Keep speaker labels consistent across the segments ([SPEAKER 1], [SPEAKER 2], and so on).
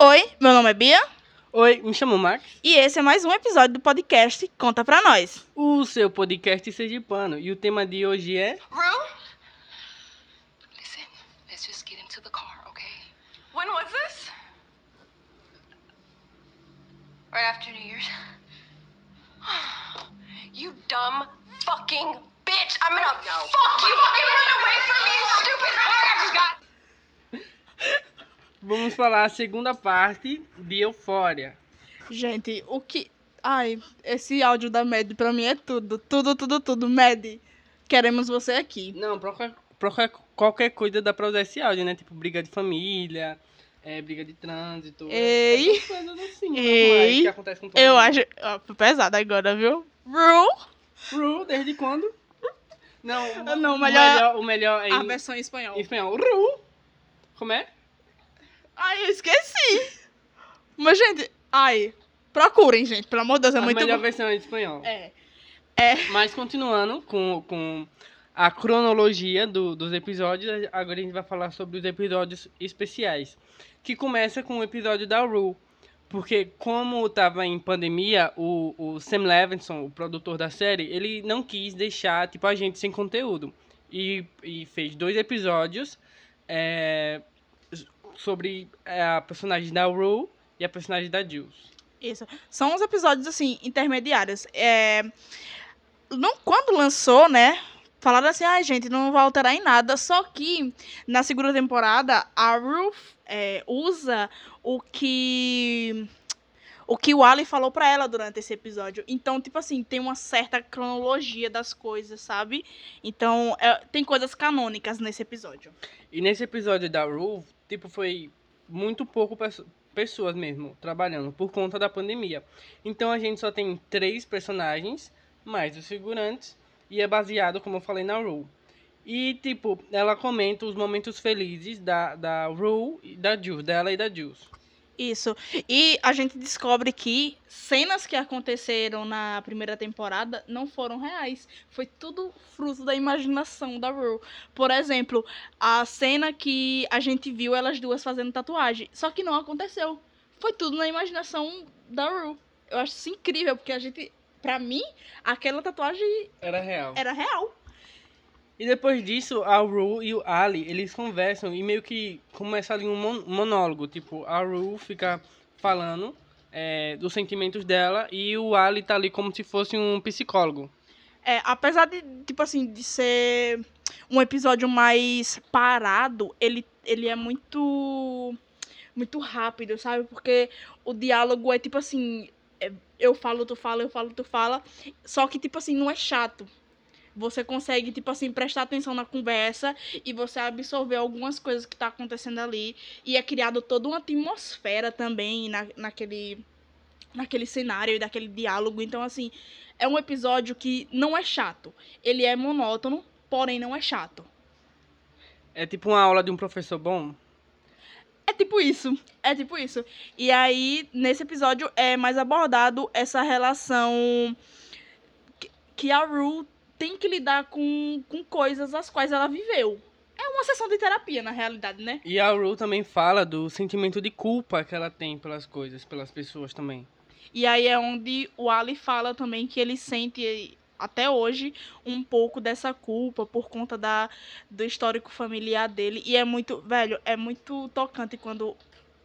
[SPEAKER 1] Oi, meu nome é Bia
[SPEAKER 2] Oi, me chamo Max.
[SPEAKER 1] e esse é mais um episódio do podcast Conta Pra Nós.
[SPEAKER 2] O seu podcast sergipano. E o tema de hoje é...
[SPEAKER 3] Rue? Listen, let's just get into the car, okay? When was this? Right after New Year's. you dumb fucking bitch! I'm gonna fuck you! Fucking run away from me, you stupid car!
[SPEAKER 2] Vamos falar a segunda parte de Eufória.
[SPEAKER 1] Gente, o que. Ai, esse áudio da Mad pra mim é tudo. Tudo, tudo, tudo. Mad, queremos você aqui.
[SPEAKER 2] Não, pra qualquer, pra qualquer- coisa dá pra usar esse áudio, né? Tipo, briga de família, é, briga de trânsito.
[SPEAKER 1] Ei.
[SPEAKER 2] essas coisas assim,
[SPEAKER 1] Ei.
[SPEAKER 2] normais que acontecem com todo
[SPEAKER 1] Eu
[SPEAKER 2] mundo.
[SPEAKER 1] acho. Ó, pesado agora, viu? Ru,
[SPEAKER 2] Ru, desde quando? Não,
[SPEAKER 1] Ah, não,
[SPEAKER 2] o
[SPEAKER 1] melhor-
[SPEAKER 2] melhor, o melhor é
[SPEAKER 1] a
[SPEAKER 2] em,
[SPEAKER 1] versão em espanhol.
[SPEAKER 2] em espanhol. Ru. Como é?
[SPEAKER 1] Ai, eu esqueci. Mas, gente, ai, procurem, gente. Pelo amor de Deus, é
[SPEAKER 2] a
[SPEAKER 1] muito
[SPEAKER 2] melhor
[SPEAKER 1] bom.
[SPEAKER 2] versão em espanhol.
[SPEAKER 1] É.
[SPEAKER 2] Mas continuando com, com a cronologia do- dos episódios, agora a gente vai falar sobre os episódios especiais. Que começa com o episódio da Rue. Porque como estava em pandemia, o, o Sam Levinson, o produtor da série, ele não quis deixar tipo, a gente sem conteúdo. E, e fez dois episódios é, sobre é, a personagem da Rue e a personagem da Jules.
[SPEAKER 1] Isso. São uns episódios, assim, intermediários. É... Não, quando lançou, né? Falaram assim, ai, gente, não vai alterar em nada. Só que na segunda temporada, a Ruth é, usa o que. O que o Ali falou pra ela durante esse episódio. Então, tipo assim, tem uma certa cronologia das coisas, sabe? Então, é, tem coisas canônicas nesse episódio.
[SPEAKER 2] E nesse episódio da Rue, tipo, foi muito pouco pesso- pessoas mesmo trabalhando por conta da pandemia. Então a gente só tem três personagens, mais os figurantes, e é baseado, como eu falei, na Rue. E, tipo, ela comenta os momentos felizes da, da Rue da Jules, dela e da Jules.
[SPEAKER 1] Isso. E a gente descobre que cenas que aconteceram na primeira temporada não foram reais. Foi tudo fruto da imaginação da Rue. Por exemplo, a cena que a gente viu elas duas fazendo tatuagem. Só que não aconteceu. Foi tudo na imaginação da Rue. Eu acho isso incrível, porque a gente. Pra mim, aquela tatuagem
[SPEAKER 2] Era real.
[SPEAKER 1] era real.
[SPEAKER 2] E depois disso, a Ru e o Ali, eles conversam e meio que começa ali um mon- monólogo. Tipo, a Ru fica falando é, dos sentimentos dela e o Ali tá ali como se fosse um psicólogo.
[SPEAKER 1] É, apesar de, tipo assim, de ser um episódio mais parado, ele, ele é muito muito rápido, sabe? Porque o diálogo é tipo assim, é, eu falo, tu fala, eu falo, tu fala, só que tipo assim, não é chato. Você consegue, tipo assim, prestar atenção na conversa e você absorver algumas coisas que tá acontecendo ali. E é criado toda uma atmosfera também na, naquele, naquele cenário e daquele diálogo. Então, assim, é um episódio que não é chato. Ele é monótono, porém não é chato.
[SPEAKER 2] É tipo uma aula de um professor bom.
[SPEAKER 1] É tipo isso. É tipo isso. E aí, nesse episódio, é mais abordado essa relação que- a Rue tem que lidar com, com coisas as quais ela viveu. É uma sessão de terapia, na realidade, né?
[SPEAKER 2] E a Ru também fala do sentimento de culpa que ela tem pelas coisas, pelas pessoas também.
[SPEAKER 1] E aí é onde o Ali fala também que ele sente até hoje um pouco dessa culpa por conta da, do histórico familiar dele. E é muito, velho, é muito tocante quando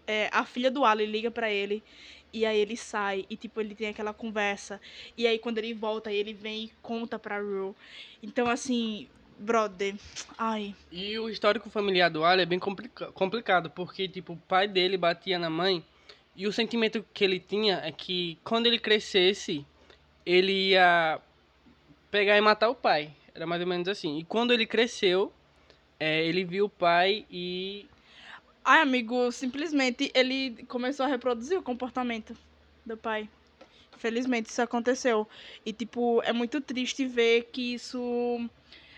[SPEAKER 1] é, a filha do Ali liga pra ele e aí ele sai e tipo ele tem aquela conversa. E aí quando ele volta, ele vem e conta pra Rue. Então assim, brother, ai,
[SPEAKER 2] E o histórico familiar do Ali é bem complica- complicado, porque tipo, o pai dele batia na mãe e o sentimento que ele tinha é que quando ele crescesse, ele ia pegar e matar o pai. Era mais ou menos assim. E quando ele cresceu, é, ele viu o pai e
[SPEAKER 1] Ai, amigo, simplesmente ele começou a reproduzir o comportamento do pai. Felizmente isso aconteceu. E, tipo, é muito triste ver que isso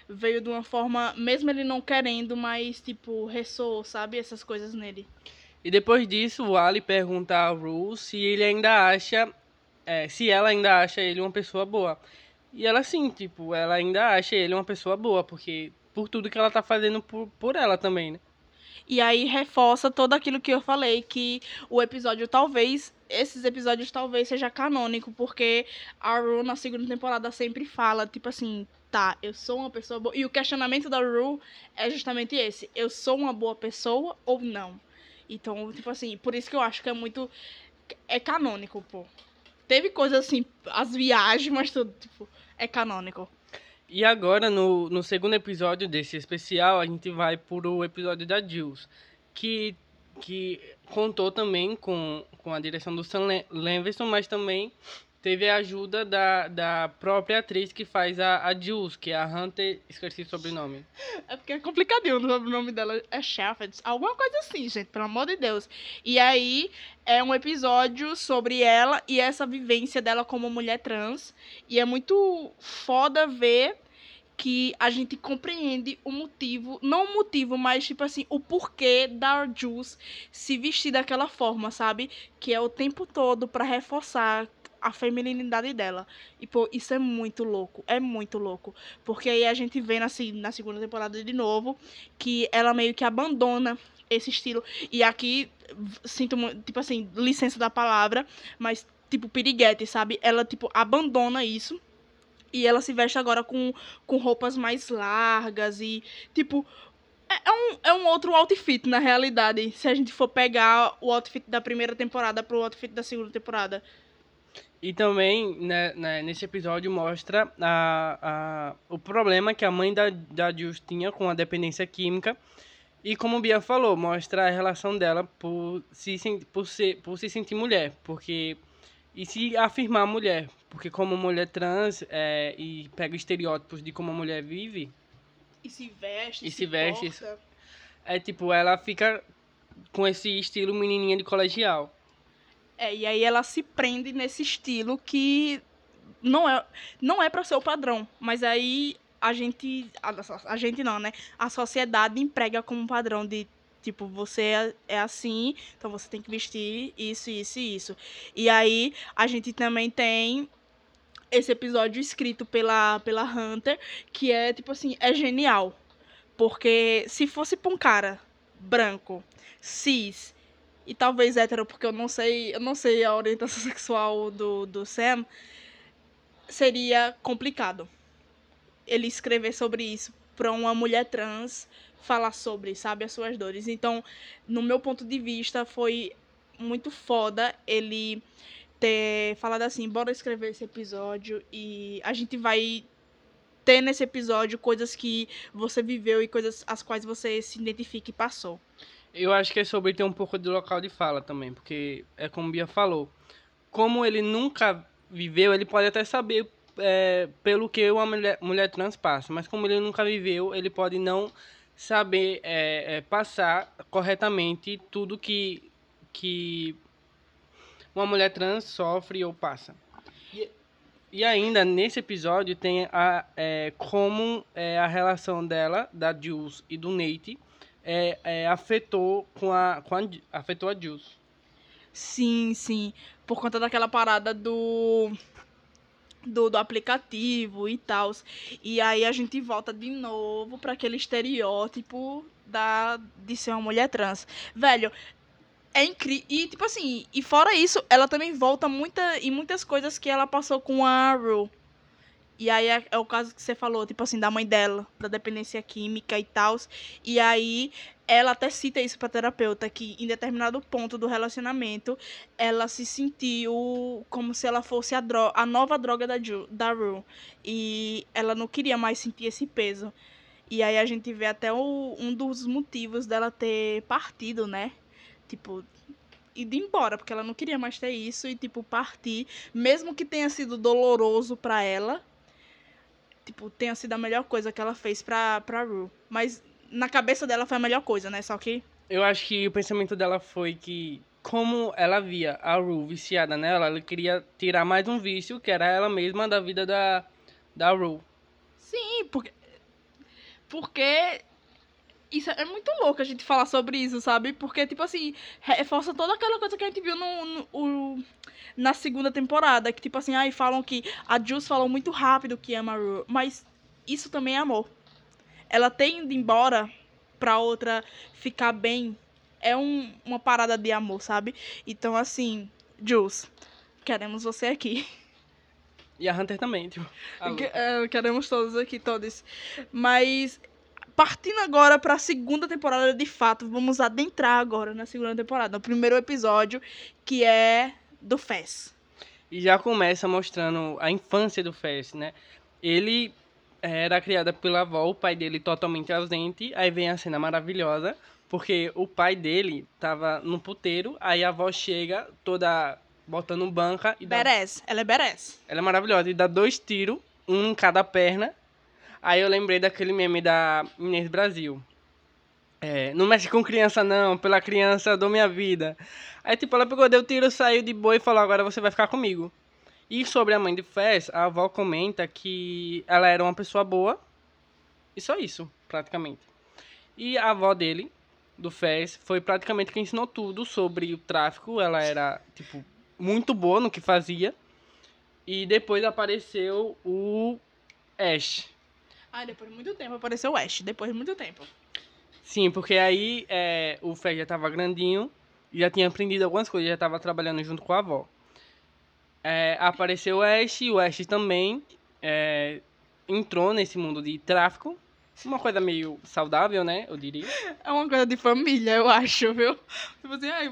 [SPEAKER 1] veio de uma forma, mesmo ele não querendo, mas, tipo, ressoou, sabe? Essas coisas nele.
[SPEAKER 2] E depois disso, o Ali pergunta a Ru se ele ainda acha, é, se ela ainda acha ele uma pessoa boa. E ela sim, tipo, ela ainda acha ele uma pessoa boa, porque por tudo que ela tá fazendo por, por ela também, né?
[SPEAKER 1] E aí reforça todo aquilo que eu falei, que o episódio talvez, esses episódios talvez seja canônico, porque a Rue na segunda temporada sempre fala, tipo assim, tá, eu sou uma pessoa boa. E o questionamento da Rue é justamente esse, eu sou uma boa pessoa ou não? Então, tipo assim, por isso que eu acho que é muito é canônico, pô. Teve coisas assim, as viagens, mas tudo, tipo, é canônico.
[SPEAKER 2] E agora, no, no segundo episódio desse especial, a gente vai pro episódio da Jules, que, que contou também com, com a direção do Sam Le- Levinson, mas também teve a ajuda da, da própria atriz que faz a, a Jules, que é a Hunter, esqueci o sobrenome.
[SPEAKER 1] É porque é complicadinho, o nome dela é Shepherd, alguma coisa assim, gente, pelo amor de Deus. E aí é um episódio sobre ela e essa vivência dela como mulher trans. E é muito foda ver que a gente compreende o motivo, não o motivo, mas tipo assim, o porquê da Jules se vestir daquela forma, sabe? Que é o tempo todo pra reforçar a feminilidade dela. E pô, isso é muito louco, é muito louco. Porque aí a gente vê na, na segunda temporada de novo que ela meio que abandona esse estilo. E aqui, sinto, tipo assim, licença da palavra, mas tipo piriguete, sabe? Ela, tipo, abandona isso. E ela se veste agora com, com roupas mais largas e, tipo, é é um, é um outro outfit, na realidade. Se a gente for pegar o outfit da primeira temporada pro outfit da segunda temporada.
[SPEAKER 2] E também, né, né, nesse episódio, mostra a, a, o problema que a mãe da, da Jules tinha com a dependência química. E como Bia falou, mostra a relação dela por se, por ser, por se sentir mulher. Porque, e se afirmar mulher. Porque como mulher trans é, e pega estereótipos de como a mulher vive,
[SPEAKER 1] E se veste,
[SPEAKER 2] E se veste,
[SPEAKER 1] porta.
[SPEAKER 2] é tipo, ela fica com esse estilo menininha de colegial.
[SPEAKER 1] É, e aí ela se prende nesse estilo que não é, não é para ser o padrão, mas aí a gente, a, a gente não, né? A sociedade emprega como padrão de tipo, você é, é assim, então você tem que vestir isso, isso e isso. E aí a gente também tem esse episódio escrito pela, pela Hunter, que é tipo assim, é genial. Porque se fosse pra um cara branco, cis, e talvez hétero, porque eu não sei, eu não sei a orientação sexual do, do Sam, seria complicado ele escrever sobre isso para uma mulher trans falar sobre, sabe, as suas dores. Então, no meu ponto de vista, foi muito foda ele ter falado assim, bora escrever esse episódio e a gente vai ter nesse episódio coisas que você viveu e coisas às quais você se identifica e passou.
[SPEAKER 2] Eu acho que é sobre ter um pouco de local de fala também, porque é como Bia falou. Como ele nunca viveu, ele pode até saber é, pelo que uma mulher, mulher trans passa, mas como ele nunca viveu, ele pode não saber é, é, passar corretamente tudo que, que uma mulher trans sofre ou passa. E ainda nesse episódio tem a, é, como é, a relação dela, da Jules e do Nate, é, é, afetou com a, com a afetou a Jules.
[SPEAKER 1] Sim, sim. Por conta daquela parada do. Do, do aplicativo e tal. E aí a gente volta de novo para aquele estereótipo da, de ser uma mulher trans. Velho, é incrível. E, tipo assim, e fora isso, ela também volta muita, em muitas coisas que ela passou com a Rue. E aí é, é o caso que você falou, tipo assim, da mãe dela, da dependência química e tal. E aí ela até cita isso pra terapeuta, que em determinado ponto do relacionamento, ela se sentiu como se ela fosse a, a nova droga da, Ju da Rue. E ela não queria mais sentir esse peso. E aí a gente vê até o, um dos motivos dela ter partido, né? Tipo, ido embora, porque ela não queria mais ter isso e, tipo, partir, mesmo que tenha sido doloroso pra ela, tipo, tenha sido a melhor coisa que ela fez pra, pra Rue. Mas na cabeça dela foi a melhor coisa, né? Só que.
[SPEAKER 2] Eu acho que o pensamento dela foi que, como ela via a Rue viciada nela, ela queria tirar mais um vício, que era ela mesma da vida da, da Rue.
[SPEAKER 1] Sim, porque. Porque. Isso é muito louco a gente falar sobre isso, sabe? Porque, tipo assim, reforça toda aquela coisa que a gente viu no, no- o- na segunda temporada. Que, tipo assim, aí falam que a Jules falou muito rápido que ama a Rue. Mas isso também é amor. Ela ter ido embora pra outra ficar bem, é um- uma parada de amor, sabe? Então, assim, Jules, queremos você aqui.
[SPEAKER 2] E a Hunter também, tipo.
[SPEAKER 1] é, queremos todos aqui, todos. Mas, partindo agora pra segunda temporada, de fato, vamos adentrar agora na segunda temporada, no primeiro episódio, que é do Fez.
[SPEAKER 2] E já começa mostrando a infância do Fez, né? Ele era criado pela avó, o pai dele totalmente ausente. Aí vem a cena maravilhosa, porque o pai dele tava no puteiro, aí a avó chega toda botando banca e dá
[SPEAKER 1] Beres, ela é Beres.
[SPEAKER 2] Ela é maravilhosa. E dá dois tiros, um em cada perna. Aí eu lembrei daquele meme da Inês Brasil. É, não mexe com criança não, pela criança eu dou minha vida. Aí tipo, ela pegou, deu tiro, saiu de boa e falou, agora você vai ficar comigo. E sobre a mãe de Fez, a avó comenta que ela era uma pessoa boa. E só isso, praticamente. E a avó dele, do Fez, foi praticamente quem ensinou tudo sobre o tráfico. Ela era, tipo, muito boa no que fazia. E depois apareceu o Ash.
[SPEAKER 1] Ah, depois de muito tempo apareceu o Ash, depois de muito tempo.
[SPEAKER 2] Sim, porque aí é, o Fez já tava grandinho, já tinha aprendido algumas coisas, já tava trabalhando junto com a avó. É, apareceu o Ash, o Ash também é, entrou nesse mundo de tráfico. Uma coisa meio saudável, né? Eu diria.
[SPEAKER 1] É uma coisa de família, eu acho, viu? Tipo assim, ai,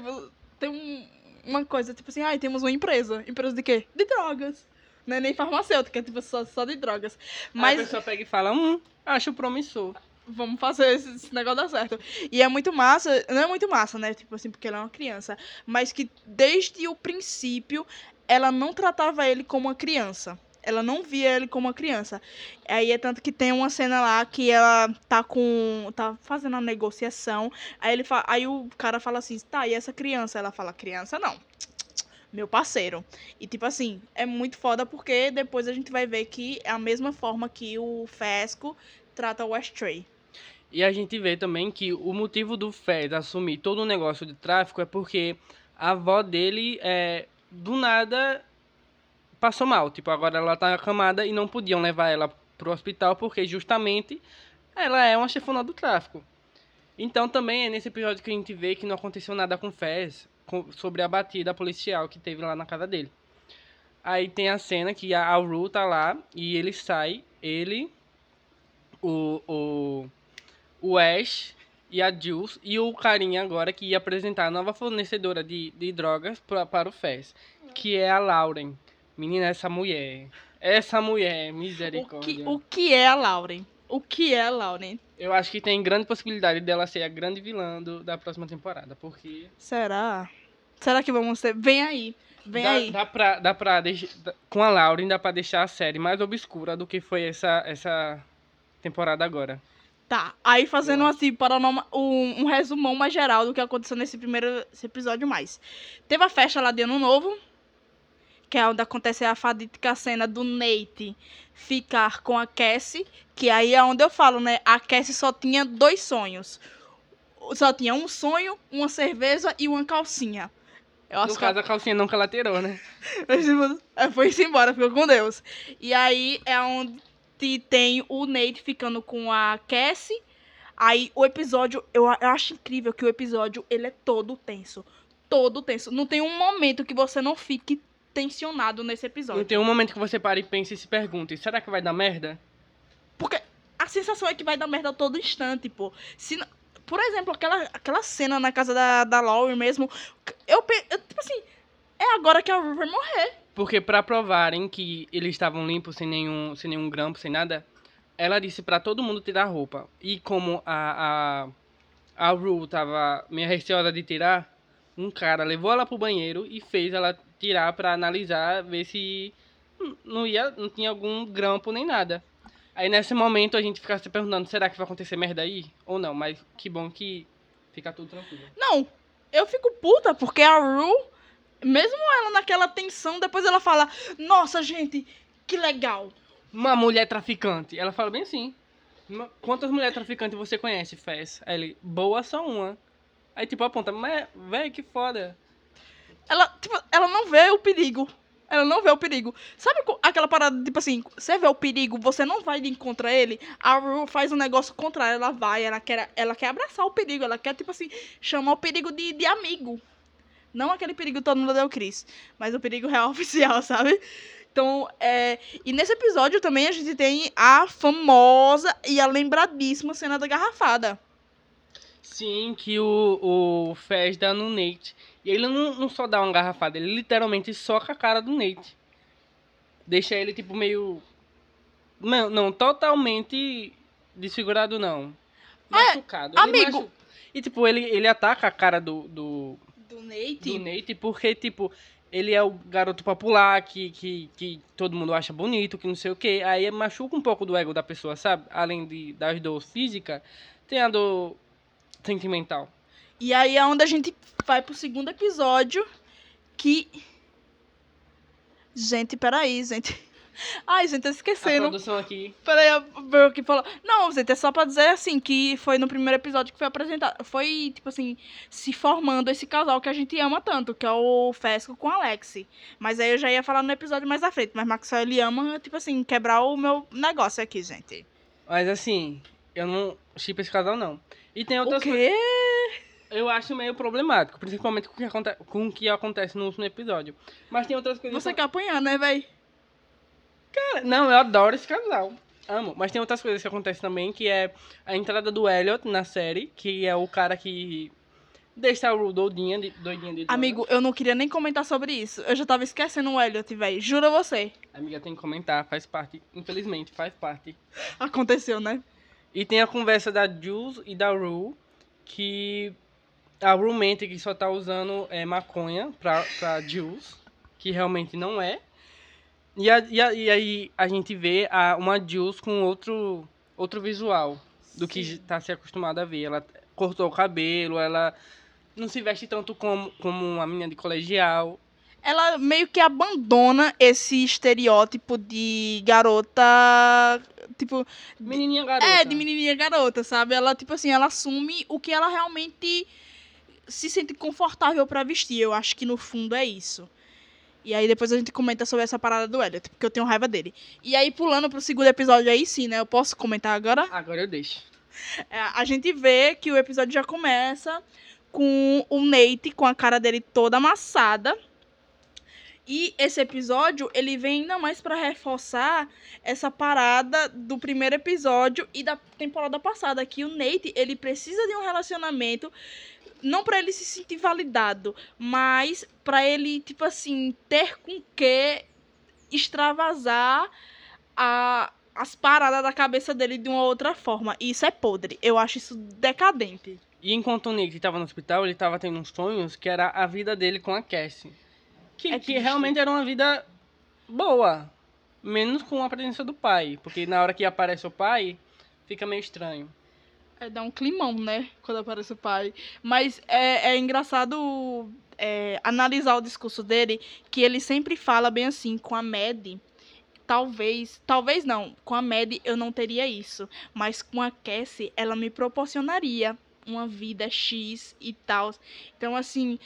[SPEAKER 1] tem um- uma coisa, tipo assim, ai, temos uma empresa. Empresa de quê? De drogas. Não é nem farmacêutica, é tipo só, só de drogas.
[SPEAKER 2] Mas a
[SPEAKER 1] Mas
[SPEAKER 2] pessoa pega e fala, hum, acho promissor.
[SPEAKER 1] vamos fazer esse, esse negócio dar certo. E é muito massa, não é muito massa, né? Tipo assim, porque ela é uma criança. Mas que desde o princípio ela não tratava ele como uma criança. Ela não via ele como uma criança. Aí é tanto que tem uma cena lá que ela tá com. tá fazendo a negociação. Aí ele fa... aí o cara fala assim, tá, e essa criança? Ela fala, criança não. Meu parceiro. E tipo assim, é muito foda porque depois a gente vai ver que é a mesma forma que o Fesco trata o Astray.
[SPEAKER 2] E a gente vê também que o motivo do Fez assumir todo o negócio de tráfico é porque a avó dele, é, do nada, passou mal. Tipo, agora ela tá acamada e não podiam levar ela pro hospital porque justamente ela é uma chefona do tráfico. Então também é nesse episódio que a gente vê que não aconteceu nada com Fez sobre a batida policial que teve lá na casa dele. Aí tem a cena que a, a Ru tá lá e ele sai, ele, o, o, o Ash e a Jules e o carinha agora que ia apresentar a nova fornecedora de, de drogas pra, para o Fez, que é a Lauren. Menina, essa mulher. Essa mulher,
[SPEAKER 1] O
[SPEAKER 2] misericórdia.
[SPEAKER 1] que, o que é a Lauren? O que é a Lauren?
[SPEAKER 2] Eu acho que tem grande possibilidade dela ser a grande vilã do- da próxima temporada, porque
[SPEAKER 1] Será? Será que vamos ter? Vem aí. Vem
[SPEAKER 2] dá,
[SPEAKER 1] aí.
[SPEAKER 2] dá pra, dá pra deixar, com a Lauren dá pra deixar a série mais obscura do que foi essa, essa temporada agora.
[SPEAKER 1] Tá. Aí fazendo assim, paranoma, um, um resumão mais geral do que aconteceu nesse primeiro esse episódio mais. Teve a festa lá de Ano Novo, que é onde acontece a fadídica cena do Nate ficar com a Cassie, que aí é onde eu falo, né? A Cassie só tinha dois sonhos. Só tinha um sonho, uma cerveja e uma calcinha. Eu
[SPEAKER 2] No
[SPEAKER 1] acho que
[SPEAKER 2] caso, a calcinha ela tirou, né?
[SPEAKER 1] É, Foi-se embora, ficou com Deus. E aí é onde tem o Nate ficando com a Cassie. Aí o episódio, eu, eu acho incrível que o episódio, ele é todo tenso. Todo tenso. Não tem um momento que você não fique tensionado nesse
[SPEAKER 2] Não
[SPEAKER 1] episódio.
[SPEAKER 2] tem um momento que você para e pensa e se pergunta, será que vai dar merda?
[SPEAKER 1] Porque a sensação é que vai dar merda a todo instante, pô. Se, por exemplo, aquela, aquela cena na casa da, da Laurie mesmo, eu, eu, tipo assim, é agora que a vai morrer.
[SPEAKER 2] Porque pra provarem que eles estavam limpos, sem nenhum, sem nenhum grampo, sem nada, ela disse pra todo mundo tirar a roupa. E como a, a, a Rue tava meio receosa de tirar, um cara levou ela pro banheiro e fez ela tirar pra analisar, ver se não, ia, não tinha algum grampo nem nada. Aí nesse momento a gente fica se perguntando, será que vai acontecer merda aí? Ou não, mas que bom que fica tudo tranquilo.
[SPEAKER 1] Não, eu fico puta porque a Rue, mesmo ela naquela tensão, depois ela fala: Nossa, gente, que legal.
[SPEAKER 2] Uma mulher traficante. Ela fala bem assim. "Ma- Quantas mulheres traficantes você conhece, Fez? Aí ele, boa só uma. Aí tipo aponta, mas velho, que foda.
[SPEAKER 1] Ela, tipo, ela não vê o perigo. Ela não vê o perigo. Sabe aquela parada, tipo assim, você vê o perigo, você não vai de contra ele. A Rue faz um negócio contrário, ela vai, ela quer, ela quer abraçar o perigo, ela quer, tipo assim, chamar o perigo de, de amigo. Não aquele perigo todo mundo deu Chris, mas o perigo real oficial, sabe? Então, é. E nesse episódio também a gente tem a famosa e a lembradíssima cena da garrafada.
[SPEAKER 2] Sim, que o, o Fez dá no Nate. E ele não, não só dá uma garrafada, ele literalmente soca a cara do Nate. Deixa ele, tipo, meio. Não, não totalmente desfigurado, não. Machucado. Ele
[SPEAKER 1] amigo.
[SPEAKER 2] machu- E, tipo, ele, ele ataca a cara do, do,
[SPEAKER 1] Do Nate.
[SPEAKER 2] do Nate porque, tipo, ele é o garoto popular que, que, que todo mundo acha bonito, que não sei o quê. Aí machuca um pouco do ego da pessoa, sabe? Além de, das dores físicas, tem a dor sentimental.
[SPEAKER 1] E aí é onde a gente vai pro segundo episódio. Que. Gente, peraí, gente. Ai, gente,
[SPEAKER 2] A
[SPEAKER 1] esquecendo.
[SPEAKER 2] produção aqui.
[SPEAKER 1] Peraí, a Bel que falou. Não, gente, é só pra dizer assim que foi no primeiro episódio que foi apresentado. Foi, tipo assim, se formando esse casal que a gente ama tanto, que é o Fesco com o Alex. Mas aí eu já ia falar no episódio mais à frente. Mas Maxwell, ele ama, tipo assim, quebrar o meu negócio aqui, gente.
[SPEAKER 2] Mas assim, eu não chipo esse casal, não. E tem outras
[SPEAKER 1] O quê?
[SPEAKER 2] Eu acho meio problemático, principalmente com o que, aconte... com o que acontece no último episódio. Mas tem outras coisas.
[SPEAKER 1] Você quer apanhar, né, véi?
[SPEAKER 2] Cara, Não, eu adoro esse casal. Amo. Mas tem outras coisas que acontecem também, que é a entrada do Elliot na série, que é o cara que deixa a Ru doidinha de, doidinha de.
[SPEAKER 1] Amigo, eu não queria nem comentar sobre isso. Eu já tava esquecendo o Elliot, véi. Juro você.
[SPEAKER 2] Amiga, tem que comentar, faz parte. Infelizmente, faz parte.
[SPEAKER 1] Aconteceu, né?
[SPEAKER 2] E tem a conversa da Jules e da Ru, que a Ru mente que só tá usando é, maconha pra, pra Jules, que realmente não é. E, a- e, a- e aí a gente vê a, uma Jules com outro, outro visual do que
[SPEAKER 1] Sim.
[SPEAKER 2] tá se acostumado a ver. Ela cortou o cabelo, ela não se veste tanto como, como uma menina de colegial.
[SPEAKER 1] ela meio que abandona esse estereótipo de garota. Tipo,
[SPEAKER 2] Menininha garota.
[SPEAKER 1] é, de menininha garota, sabe? Ela, tipo assim, ela assume o que ela realmente se sente confortável pra vestir. Eu acho que no fundo é isso. E aí depois a gente comenta sobre essa parada do Elliot, porque eu tenho raiva dele. E aí, pulando pro segundo episódio aí sim, né? Eu posso comentar agora?
[SPEAKER 2] Agora eu deixo.
[SPEAKER 1] É, a gente vê que o episódio já começa com o Nate com a cara dele toda amassada. E esse episódio, ele vem ainda mais pra reforçar essa parada do primeiro episódio e da temporada passada, que o Nate, ele precisa de um relacionamento não pra ele se sentir validado, mas pra ele, tipo assim, ter com que extravasar a, as paradas da cabeça dele de uma outra forma. E isso é podre. Eu acho isso decadente.
[SPEAKER 2] E enquanto o Nick estava no hospital, ele estava tendo uns sonhos que era a vida dele com a Cassie. Que,
[SPEAKER 1] É
[SPEAKER 2] que realmente era uma vida boa. Menos com a presença do pai. Porque na hora que aparece o pai, fica meio estranho.
[SPEAKER 1] É, dá um climão, né? Quando aparece o pai. Mas é, é engraçado é, analisar o discurso dele, que ele sempre fala bem assim, com a Mad. Talvez, talvez não, com a Mad eu não teria isso. Mas com a Cassie, ela me proporcionaria uma vida X e tal. Então, assim.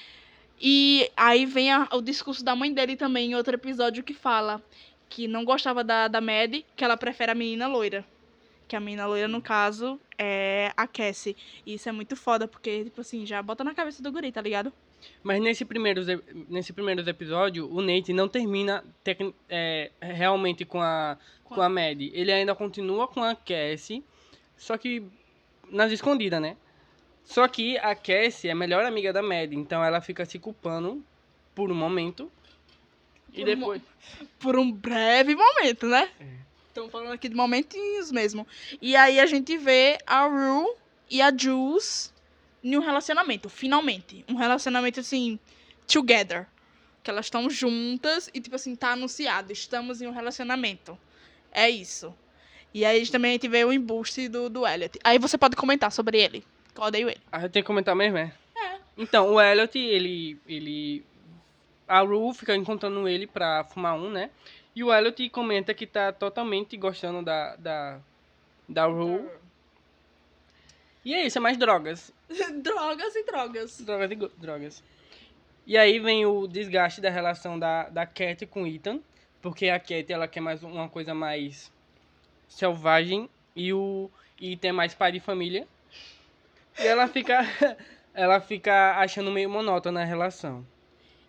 [SPEAKER 1] E aí vem a- o discurso da mãe dele também, em outro episódio, que fala que não gostava da, da que ela prefere a menina loira. Que a menina loira, no caso, é a Cassie. E isso é muito foda, porque, tipo assim, já bota na cabeça do guri, tá ligado?
[SPEAKER 2] Mas nesse primeiro, nesse primeiro episódio, o Nate não termina tec- é, realmente com a, com a Maddie. Ele ainda continua com a Cassie, só que nas escondidas, né? Só que a Cassie é a melhor amiga da Maddie, então ela fica se culpando por um momento. E
[SPEAKER 1] Por um
[SPEAKER 2] depois.
[SPEAKER 1] Por um breve momento, né?
[SPEAKER 2] É.
[SPEAKER 1] Estamos falando aqui de momentinhos mesmo. E aí a gente vê a Rue e a Jules em um relacionamento, finalmente. Um relacionamento, assim, together. Que elas estão juntas e, tipo assim, tá anunciado. Estamos em um relacionamento. É isso. E aí também a gente vê o embuste do, do Elliot. Aí você pode comentar sobre ele. que Eu odeio ele.
[SPEAKER 2] Ah, eu tenho que comentar mesmo, é?
[SPEAKER 1] É.
[SPEAKER 2] Então, o Elliot, ele. ele a Ru fica encontrando ele pra fumar um, né? E o Elliot comenta que tá totalmente gostando da. da. da Ru. E é isso, é mais drogas.
[SPEAKER 1] drogas e drogas.
[SPEAKER 2] Drogas e drogas. E aí vem o desgaste da relação da, da Cat com o Ethan, porque a Cat ela quer mais uma coisa mais selvagem e o Ethan é mais pai de família. E ela fica ela fica achando meio monótona a relação.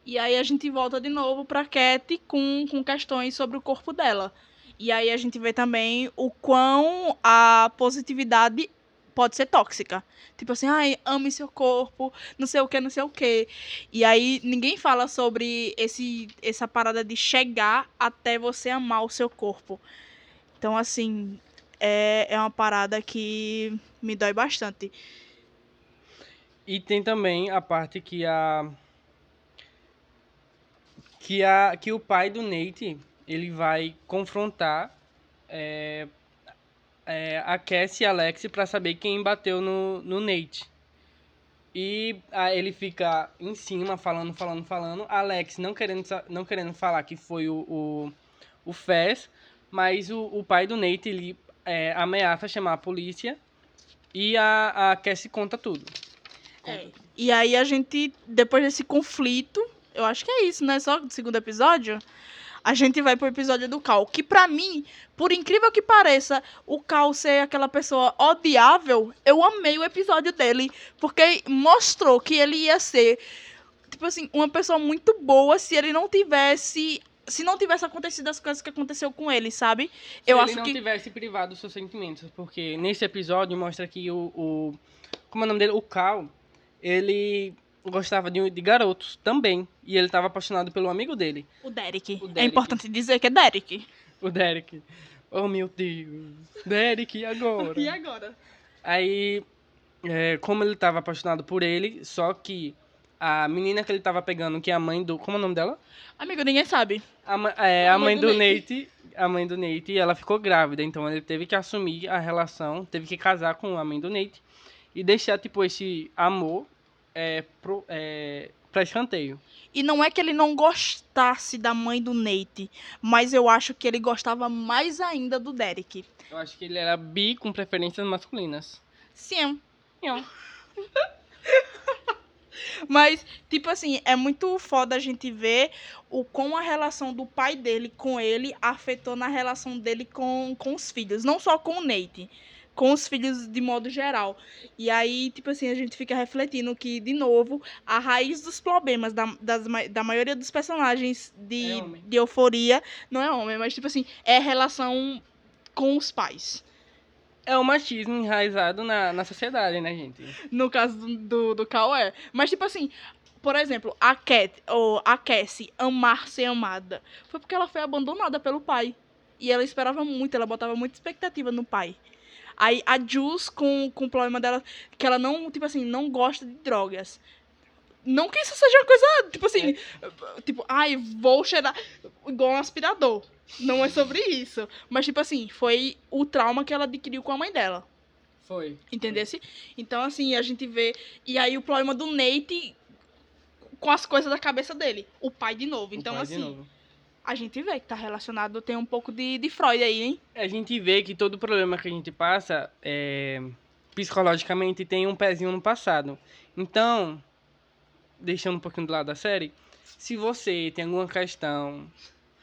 [SPEAKER 1] E aí a gente volta de novo pra Cat com, com questões sobre o corpo dela. E aí a gente vê também o quão a positividade pode ser tóxica. Tipo assim, ai, ame seu corpo, não sei o que, não sei o que. E aí ninguém fala sobre esse, essa parada de chegar até você amar o seu corpo. Então, assim, é, é uma parada que me dói bastante.
[SPEAKER 2] E tem também a parte que a que a que o pai do Nate ele vai confrontar é, é, a Cassie e a Alex para saber quem bateu no, no Nate. E aí ele fica em cima, falando, falando, falando. A Alex não querendo, não querendo falar que foi o, o, o Fez, mas o, o pai do Nate ele é, ameaça chamar a polícia e a, a Cassie conta tudo.
[SPEAKER 1] É. E aí a gente, depois desse conflito, eu acho que é isso, né? Só do segundo episódio. A gente vai pro episódio do Cal. Que pra mim, por incrível que pareça, o Cal ser aquela pessoa odiável, eu amei o episódio dele. Porque mostrou que ele ia ser, tipo assim, uma pessoa muito boa se ele não tivesse. Se não tivesse acontecido as coisas que aconteceu com ele, sabe?
[SPEAKER 2] Se
[SPEAKER 1] eu
[SPEAKER 2] ele
[SPEAKER 1] acho
[SPEAKER 2] não
[SPEAKER 1] que.
[SPEAKER 2] tivesse privado dos seus sentimentos, porque nesse episódio mostra que o, o como é o nome dele, o Cal, ele gostava de, de garotos também, e ele estava apaixonado pelo amigo dele,
[SPEAKER 1] O Derek.
[SPEAKER 2] O
[SPEAKER 1] É
[SPEAKER 2] Derek.
[SPEAKER 1] importante dizer que é Derek.
[SPEAKER 2] o Derek. Oh meu Deus, Derek, e agora?
[SPEAKER 1] E agora?
[SPEAKER 2] Aí, é, como ele estava apaixonado por ele, só que a menina que ele estava pegando, que é a mãe do, como é o nome dela?
[SPEAKER 1] Amigo, ninguém sabe.
[SPEAKER 2] A, é,
[SPEAKER 1] A
[SPEAKER 2] a
[SPEAKER 1] mãe
[SPEAKER 2] mãe
[SPEAKER 1] do
[SPEAKER 2] do Nate, a mãe do Nate, ela ficou grávida, então ele teve que assumir a relação, teve que casar com a mãe do Nate e deixar, tipo, esse amor é, pro, é, pra escanteio.
[SPEAKER 1] E não é que ele não gostasse da mãe do Nate, mas eu acho que ele gostava mais ainda do Derek.
[SPEAKER 2] Eu acho que ele era bi com preferências masculinas.
[SPEAKER 1] Sim. Mas, tipo assim, é muito foda a gente ver o como a relação do pai dele com ele afetou na relação dele com, com os filhos. Não só com o Nate, com os filhos de modo geral. E aí, tipo assim, a gente fica refletindo que, de novo, a raiz dos problemas da, das, da maioria dos personagens de,
[SPEAKER 2] É
[SPEAKER 1] de euforia não é homem, mas, tipo assim, é a relação com os pais.
[SPEAKER 2] É o machismo enraizado na, na sociedade, né, gente?
[SPEAKER 1] No caso do, do, do Cal é. Mas, tipo assim, por exemplo, a Cat, ou a Cassie amar ser amada, foi porque ela foi abandonada pelo pai. E ela esperava muito, ela botava muita expectativa no pai. Aí a Jules, com, com o problema dela, que ela não, tipo assim, não gosta de drogas. Não que isso seja uma coisa, tipo assim, tipo, ai, vou cheirar igual um aspirador. Não é sobre isso. Mas, tipo assim, foi o trauma que ela adquiriu com a mãe dela.
[SPEAKER 2] Foi.
[SPEAKER 1] Entendesse? Então, assim, a gente vê. E aí o problema do Nate com as coisas da cabeça dele. O pai de novo. Então, assim, a gente vê que tá relacionado, tem um pouco de, de Freud aí, hein?
[SPEAKER 2] A gente vê que todo problema que a gente passa, é, psicologicamente, tem um pezinho no passado. Então, deixando um pouquinho do lado da série, se você tem alguma questão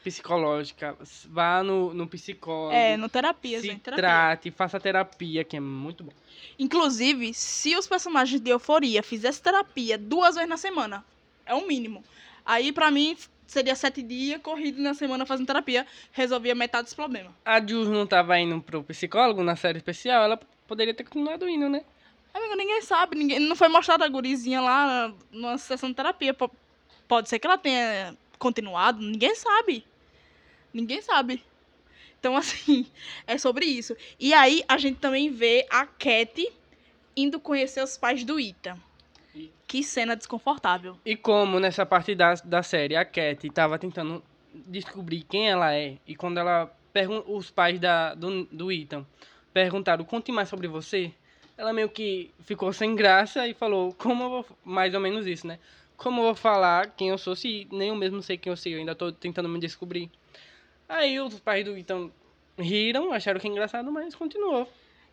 [SPEAKER 2] psicológica, vá no, no psicólogo,
[SPEAKER 1] É, no terapia,
[SPEAKER 2] se
[SPEAKER 1] gente. Terapia.
[SPEAKER 2] trate, faça terapia, que é muito bom.
[SPEAKER 1] Inclusive, se os personagens de Euforia fizessem terapia duas vezes na semana, é o mínimo. Aí, pra mim, seria sete dias corrido na semana fazendo terapia, resolvia metade dos problemas.
[SPEAKER 2] A Jules não tava indo pro psicólogo na série especial, ela poderia ter continuado indo, né?
[SPEAKER 1] Amigo, ninguém sabe, ninguém, não foi mostrada a gurizinha lá numa sessão de terapia. Po- Pode ser que ela tenha continuado, ninguém sabe. Ninguém sabe. Então, assim, é sobre isso. E aí, a gente também vê a Cat indo conhecer os pais do Ita. Que cena desconfortável.
[SPEAKER 2] E como nessa parte da, da série a Cat tava tentando descobrir quem ela é, e quando ela pergun os pais da, do, do Ethan perguntaram, conte mais sobre você, ela meio que ficou sem graça e falou, como eu vou, mais ou menos isso, né? Como eu vou falar quem eu sou se nem eu mesmo sei quem eu sei, eu ainda tô tentando me descobrir. Aí os pais do Ethan riram, acharam que é engraçado, mas continuou.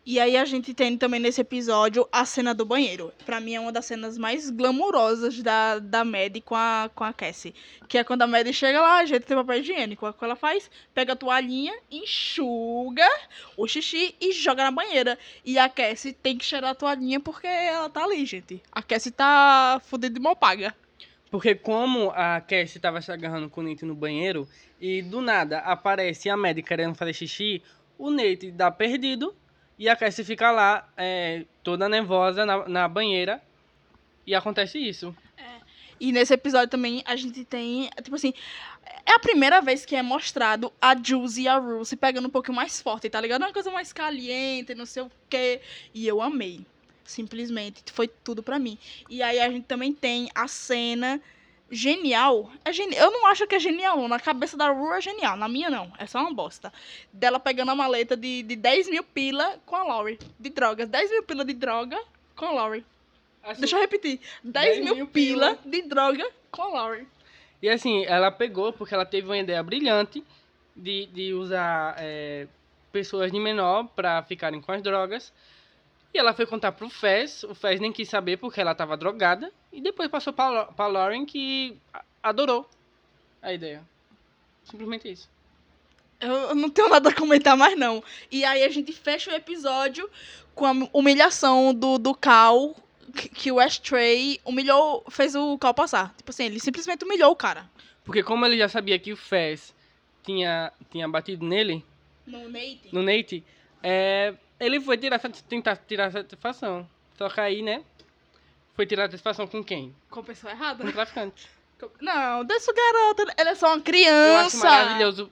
[SPEAKER 1] E aí a gente tem também nesse episódio a cena do banheiro. Pra mim é uma das cenas mais glamurosas da, da Maddie com a, com a Cassie. Que é quando a Maddie chega lá, a gente tem papel higiênico. O que ela faz? Pega a toalhinha, enxuga o xixi e joga na banheira. E a Cassie tem que cheirar a toalhinha porque ela tá ali, gente. A Cassie tá fodida de mal paga.
[SPEAKER 2] Porque como a Cassie tava se agarrando com o Nate no banheiro, e do nada aparece a Maddie querendo fazer xixi, o Nate dá perdido e a Cassie fica lá, é, toda nervosa na, na banheira. E acontece isso.
[SPEAKER 1] E nesse episódio também a gente tem, tipo assim, é a primeira vez que é mostrado a Jules e a Rue se pegando um pouquinho mais forte, tá ligado? Uma coisa mais caliente, não sei o quê. E eu amei. Simplesmente, foi tudo pra mim. E aí a gente também tem a cena genial. É geni... Eu não acho que é genial, não. Na cabeça da Rue é genial. Na minha, não. É só uma bosta. Dela pegando a maleta de, de 10 mil pila com a Laurie. De drogas. 10 mil pila de droga com a Laurie.
[SPEAKER 2] Assim,
[SPEAKER 1] Deixa eu repetir. 10, mil, pila, de droga com a Laurie.
[SPEAKER 2] E assim, ela pegou porque ela teve uma ideia brilhante de, de usar é, pessoas de menor para ficarem com as drogas. E ela foi contar pro Fez, o Fez nem quis saber porque ela tava drogada. E depois passou pra, pra Lauren que adorou a ideia. Simplesmente isso.
[SPEAKER 1] Eu não tenho nada a comentar mais, não. E aí a gente fecha o episódio com a humilhação do, do Cal, que, que o Ashtray humilhou, fez o Cal passar. Tipo assim, ele simplesmente humilhou o cara.
[SPEAKER 2] Porque como ele já sabia que o Fez tinha, tinha batido nele,
[SPEAKER 1] No Nate.
[SPEAKER 2] no Nate, é, ele foi tirar, tentar tirar satisfação. Só que aí, né? Foi tirar satisfação com quem?
[SPEAKER 1] Com a pessoa errada.
[SPEAKER 2] Com o traficante.
[SPEAKER 1] Não, deixa o garoto. Ele é só uma
[SPEAKER 2] Eu acho
[SPEAKER 1] criança.
[SPEAKER 2] maravilhoso.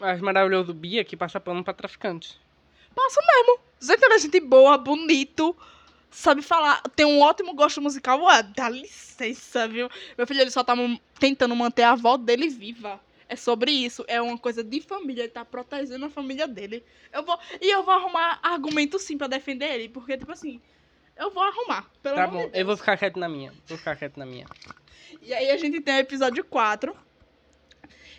[SPEAKER 2] Acho maravilhoso Bia que passa pano pra traficante.
[SPEAKER 1] Passa mesmo. Zé é gente boa, bonito. Sabe falar, tem um ótimo gosto musical. Ah, dá licença, viu? Meu filho, ele só tá tentando manter a avó dele viva. É sobre isso. É uma coisa de família. Ele tá protegendo a família dele. Eu vou, e eu vou arrumar argumento sim pra defender ele. Porque, tipo assim, eu vou arrumar. Pelo
[SPEAKER 2] Tá bom,
[SPEAKER 1] de
[SPEAKER 2] eu vou ficar quieto na minha. Vou ficar quieto na minha.
[SPEAKER 1] E aí a gente tem o episódio 4,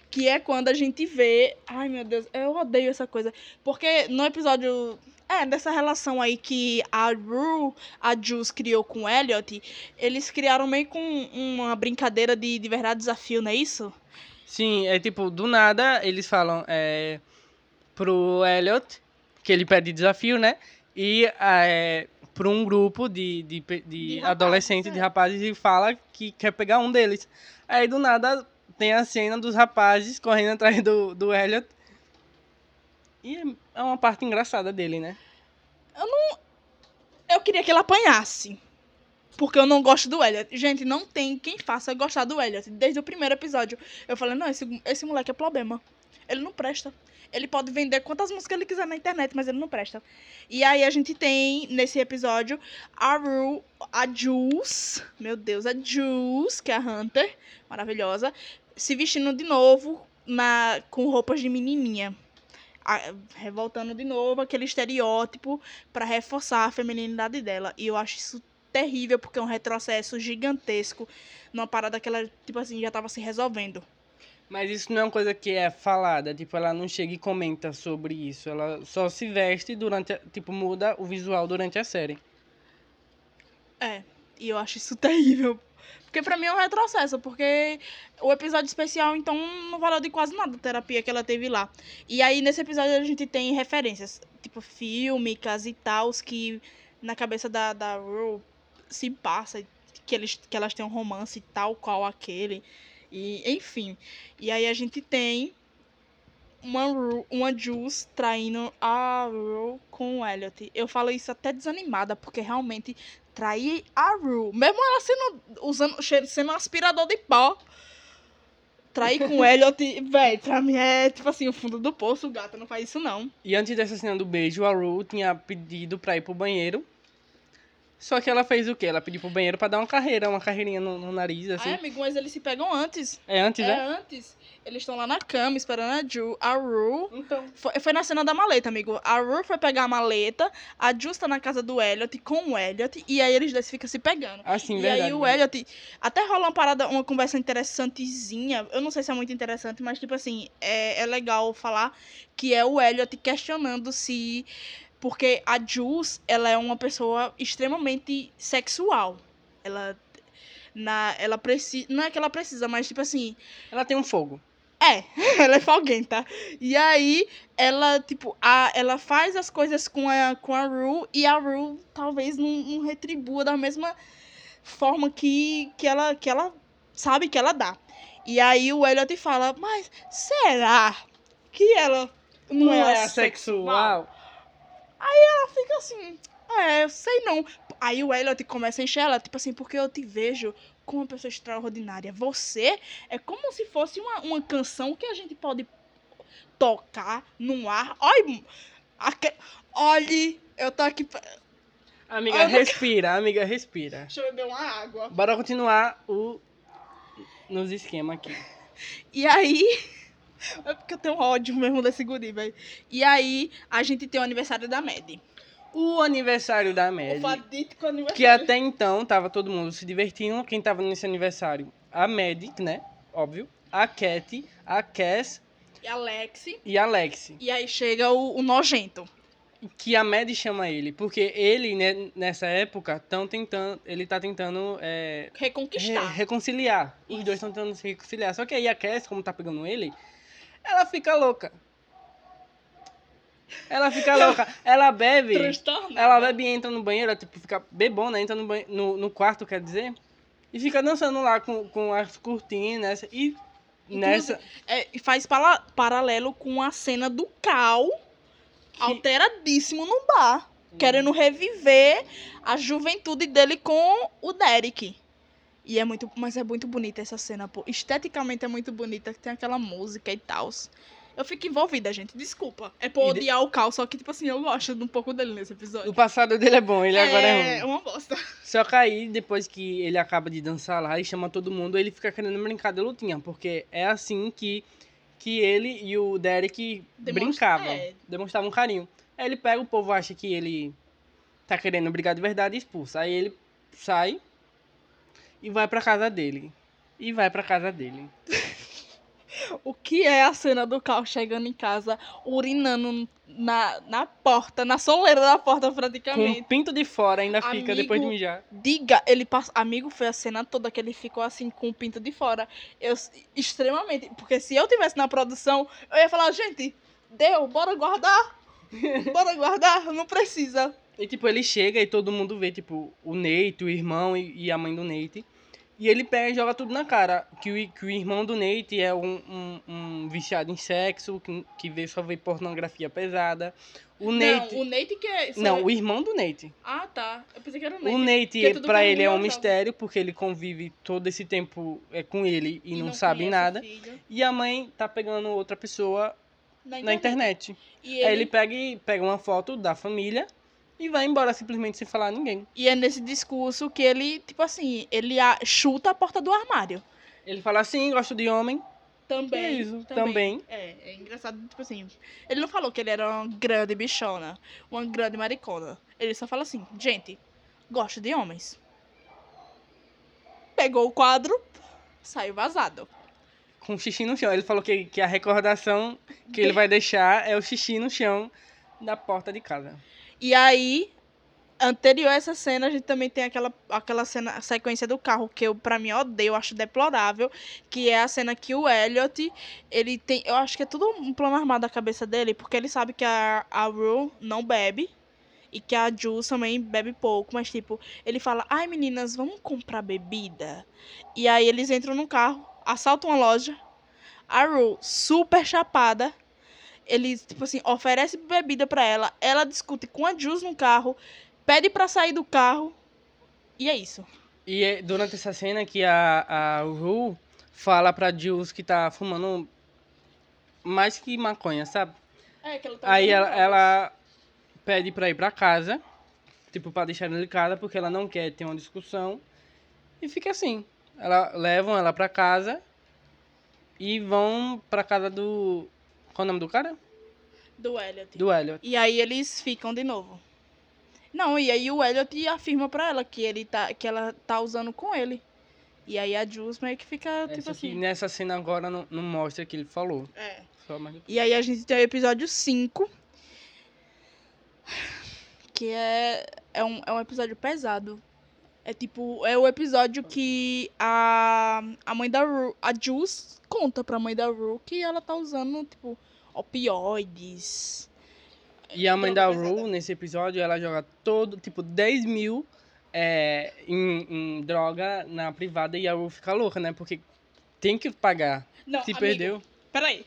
[SPEAKER 1] que é quando a gente vê. Ai, meu Deus, eu odeio essa coisa. Porque no episódio. É, dessa relação aí que a Rue, a Jules criou com o Elliot, eles criaram meio com uma brincadeira de, de verdade desafio, não é isso?
[SPEAKER 2] Sim, é tipo, do nada eles falam é, pro Elliot, que ele pede desafio, né? E é, pro um grupo de, de, de
[SPEAKER 1] De rapazes,
[SPEAKER 2] adolescentes, de
[SPEAKER 1] é.
[SPEAKER 2] rapazes, e fala que quer pegar um deles. Aí do nada tem a cena dos rapazes correndo atrás do, do Elliot. E é- é uma parte engraçada dele, né?
[SPEAKER 1] Eu queria que ele apanhasse. Porque eu não gosto do Elliot. Gente, não tem quem faça gostar do Elliot. Desde o primeiro episódio. Eu falei, não, esse, esse moleque é problema. Ele não presta. Ele pode vender quantas músicas ele quiser na internet, mas ele não presta. E aí a gente tem, nesse episódio, a Rue, a Jules. Meu Deus, a Jules, que é a Hunter. Maravilhosa. Se vestindo de novo na, com roupas de menininha. A- revoltando de novo aquele estereótipo pra reforçar a feminilidade dela. E eu acho isso terrível, porque é um retrocesso gigantesco numa parada que ela, tipo assim, já tava se resolvendo.
[SPEAKER 2] Mas isso não é uma coisa que é falada, tipo, ela não chega e comenta sobre isso. Ela só se veste durante, a, tipo, muda o visual durante a série.
[SPEAKER 1] É, e eu acho isso terrível. Porque pra mim é um retrocesso, porque o episódio especial, então, não valeu de quase nada a terapia que ela teve lá. E aí, nesse episódio, a gente tem referências, tipo, fílmicas e tals, que na cabeça da, da Rue se passa, que, eles, que elas têm um romance tal qual aquele. E, enfim. E aí a gente tem uma, Rue, uma Jules traindo a Rue com o Elliot. Eu falo isso até desanimada, porque realmente trair a Rue, mesmo ela sendo usando sendo um aspirador de pó, trair com o Elliot, velho, pra mim é tipo assim, o fundo do poço, gata, não faz isso não.
[SPEAKER 2] E antes dessa cena do beijo, a Ru tinha pedido pra ir pro banheiro. Só que ela fez o quê? Ela pediu pro banheiro pra dar uma carreira, uma carreirinha no, no nariz, assim.
[SPEAKER 1] Ai, amigo, mas eles se pegam antes.
[SPEAKER 2] É antes,
[SPEAKER 1] é
[SPEAKER 2] né?
[SPEAKER 1] antes. Eles estão lá na cama esperando a Ju, a Rue.
[SPEAKER 2] Então.
[SPEAKER 1] Foi, foi na cena da maleta, amigo. A Rue foi pegar a maleta, a Ju tá na casa do Elliot com o Elliot, e aí eles dois ficam se pegando.
[SPEAKER 2] Assim,
[SPEAKER 1] e
[SPEAKER 2] verdade.
[SPEAKER 1] aí o Elliot. Até rola uma parada, uma conversa interessantezinha. Eu não sei se é muito interessante, mas tipo assim, é, é legal falar que é o Elliot questionando se Porque a Jules, ela é uma pessoa extremamente sexual. Ela na ela precisa, não é que ela precisa, mas tipo assim,
[SPEAKER 2] Ela tem um fogo.
[SPEAKER 1] é, ela é foguenta. E aí, ela, tipo, a, ela faz as coisas com a, com a Rue e a Rue talvez não, não retribua da mesma forma que, que, ela, que ela sabe que ela dá. E aí o Elliot fala, mas será que ela não,
[SPEAKER 2] Não
[SPEAKER 1] é,
[SPEAKER 2] é
[SPEAKER 1] assexual?
[SPEAKER 2] Assexual.
[SPEAKER 1] Ela fica assim, é, eu sei não. Aí o Elliot começa a encher ela, tipo assim, porque eu te vejo como uma pessoa extraordinária. Você é como se fosse uma, uma canção que a gente pode tocar no ar. Olha, aque- olhe, eu tô aqui. pra-
[SPEAKER 2] Amiga,
[SPEAKER 1] Olha-
[SPEAKER 2] respira, amiga, respira.
[SPEAKER 1] Deixa eu beber uma água.
[SPEAKER 2] Bora continuar o nos esquemas aqui.
[SPEAKER 1] E aí. É porque eu tenho ódio mesmo desse guri, velho. E aí, a gente tem o aniversário da Mad.
[SPEAKER 2] O aniversário da
[SPEAKER 1] O
[SPEAKER 2] Mad,
[SPEAKER 1] fadítico aniversário.
[SPEAKER 2] que até então tava todo mundo se divertindo. Quem tava nesse aniversário? A Mad, né? Óbvio. A Cat, a Cass
[SPEAKER 1] E Alex.
[SPEAKER 2] e a Lexi.
[SPEAKER 1] E aí chega o, o nojento.
[SPEAKER 2] Que a Mad chama ele, porque ele, né, nessa época, tão tentando, ele tá tentando é, re-
[SPEAKER 1] Reconquistar.
[SPEAKER 2] reconciliar. Os
[SPEAKER 1] Isso.
[SPEAKER 2] dois estão tentando se reconciliar. Só que aí a Cass, como tá pegando ele, ela fica louca. Ela fica louca. Ela bebe. Ela bebe e entra no banheiro, ela, tipo, fica bebona, entra no, banhe- no, no quarto, quer dizer, e fica dançando lá com, com as cortinas e nessa...
[SPEAKER 1] É, faz pala- paralelo com a cena do Cal, alteradíssimo no bar, querendo reviver a juventude dele com o Derek. E é muito, mas é muito bonita essa cena, pô. Esteticamente é muito bonita, que tem aquela música e tal. Eu fico envolvida, gente. Desculpa. É por
[SPEAKER 2] E de-
[SPEAKER 1] odiar o Cal, só que, tipo assim, eu gosto de um pouco dele nesse episódio.
[SPEAKER 2] O passado dele é bom, ele agora é ruim.
[SPEAKER 1] uma bosta.
[SPEAKER 2] Só que aí, depois que ele acaba de dançar lá e chama todo mundo, ele fica querendo brincar de lutinha, porque é assim que, que ele e o Derek
[SPEAKER 1] Demonstra-
[SPEAKER 2] brincavam,
[SPEAKER 1] é.
[SPEAKER 2] demonstravam carinho. Aí ele pega, o povo acha que ele tá querendo brigar de verdade e expulsa. Aí ele sai e vai pra casa dele. E vai pra casa dele.
[SPEAKER 1] O que é a cena do Cal chegando em casa, urinando na, na porta, na soleira da porta
[SPEAKER 2] Com
[SPEAKER 1] praticamente.
[SPEAKER 2] o pinto de fora, ainda fica depois de
[SPEAKER 1] Amigo,
[SPEAKER 2] mijar.
[SPEAKER 1] Diga, ele passa. Amigo, foi a cena toda que ele ficou assim com o pinto de fora. Eu extremamente. Porque se eu tivesse na produção, eu ia falar, gente, deu, bora guardar. Bora guardar, não precisa.
[SPEAKER 2] E tipo, ele chega e todo mundo vê, tipo, o Nate, o irmão e, e a mãe do Nate. E ele pega e joga tudo na cara. Que o, que o irmão do Nate é um, um, um viciado em sexo, que, que vê, só vê pornografia pesada. O Nate.
[SPEAKER 1] Não, o Nate que é.
[SPEAKER 2] Não, o irmão do Nate.
[SPEAKER 1] Ah, tá. Eu pensei que era o Nate.
[SPEAKER 2] O Nate,
[SPEAKER 1] tudo
[SPEAKER 2] pra ele é um
[SPEAKER 1] gostava.
[SPEAKER 2] mistério, porque ele convive todo esse tempo é, com ele e, não, sabe
[SPEAKER 1] conhece o
[SPEAKER 2] nada.
[SPEAKER 1] filho
[SPEAKER 2] E a mãe tá pegando outra pessoa
[SPEAKER 1] Na
[SPEAKER 2] na
[SPEAKER 1] internet.
[SPEAKER 2] internet.
[SPEAKER 1] E
[SPEAKER 2] Aí ele pega, e, pega uma foto da família e vai embora simplesmente sem falar a ninguém.
[SPEAKER 1] E é nesse discurso que ele, tipo assim, ele a- chuta a porta do armário.
[SPEAKER 2] Ele fala assim, gosto de homem.
[SPEAKER 1] Também.
[SPEAKER 2] É isso, também.
[SPEAKER 1] É, é engraçado, tipo assim. Ele não falou que ele era uma grande bichona, uma grande maricona. Ele só fala assim, gente, gosto de homens. Pegou o quadro, saiu vazado.
[SPEAKER 2] com xixi no chão. Ele falou que, que a recordação que ele vai deixar é o xixi no chão da porta de casa.
[SPEAKER 1] E aí, anterior a essa cena, a gente também tem aquela, aquela cena, sequência do carro, que eu, pra mim, odeio, acho deplorável, que é a cena que o Elliot, ele tem, eu acho que é tudo um plano armado da cabeça dele, porque ele sabe que a, a Rue não bebe, e que a Jules também bebe pouco, mas tipo, ele fala, ai meninas, vamos comprar bebida? E aí eles entram no carro, assaltam uma loja, a Rue, super chapada, ele, tipo assim, oferece bebida pra ela, ela discute com a Jules no carro, pede pra sair do carro, e é isso.
[SPEAKER 2] E é durante essa cena que a, a Rue fala pra Jules que tá fumando mais que maconha, sabe?
[SPEAKER 1] É, que ela
[SPEAKER 2] Aí ela, ela pede pra ir pra casa, tipo, pra deixar ele em casa, porque ela não quer ter uma discussão. E fica assim. Ela levam ela pra casa e vão pra casa do. Qual o nome do cara?
[SPEAKER 1] Do Elliot.
[SPEAKER 2] Do Elliot.
[SPEAKER 1] E aí eles ficam de novo. Não, e aí o Elliot afirma pra ela que, ele tá, que ela tá usando com ele. E aí a Jules meio que fica,
[SPEAKER 2] É,
[SPEAKER 1] tipo
[SPEAKER 2] que
[SPEAKER 1] assim...
[SPEAKER 2] nessa cena agora não, não mostra que ele falou.
[SPEAKER 1] É.
[SPEAKER 2] Só mais...
[SPEAKER 1] E aí a gente tem o episódio 5. Porque é, é, um, é um episódio pesado. É tipo, é o episódio que a, a mãe da Ru, a Jules, conta pra mãe da Ru que ela tá usando, tipo, opioides.
[SPEAKER 2] E a mãe da
[SPEAKER 1] Droga pesada.
[SPEAKER 2] Rue, nesse episódio, ela joga todo, tipo, 10 mil é, em, em droga na privada e a Rue fica louca, né? Porque tem que pagar.
[SPEAKER 1] Não,
[SPEAKER 2] Se
[SPEAKER 1] amigo,
[SPEAKER 2] perdeu.
[SPEAKER 1] Peraí.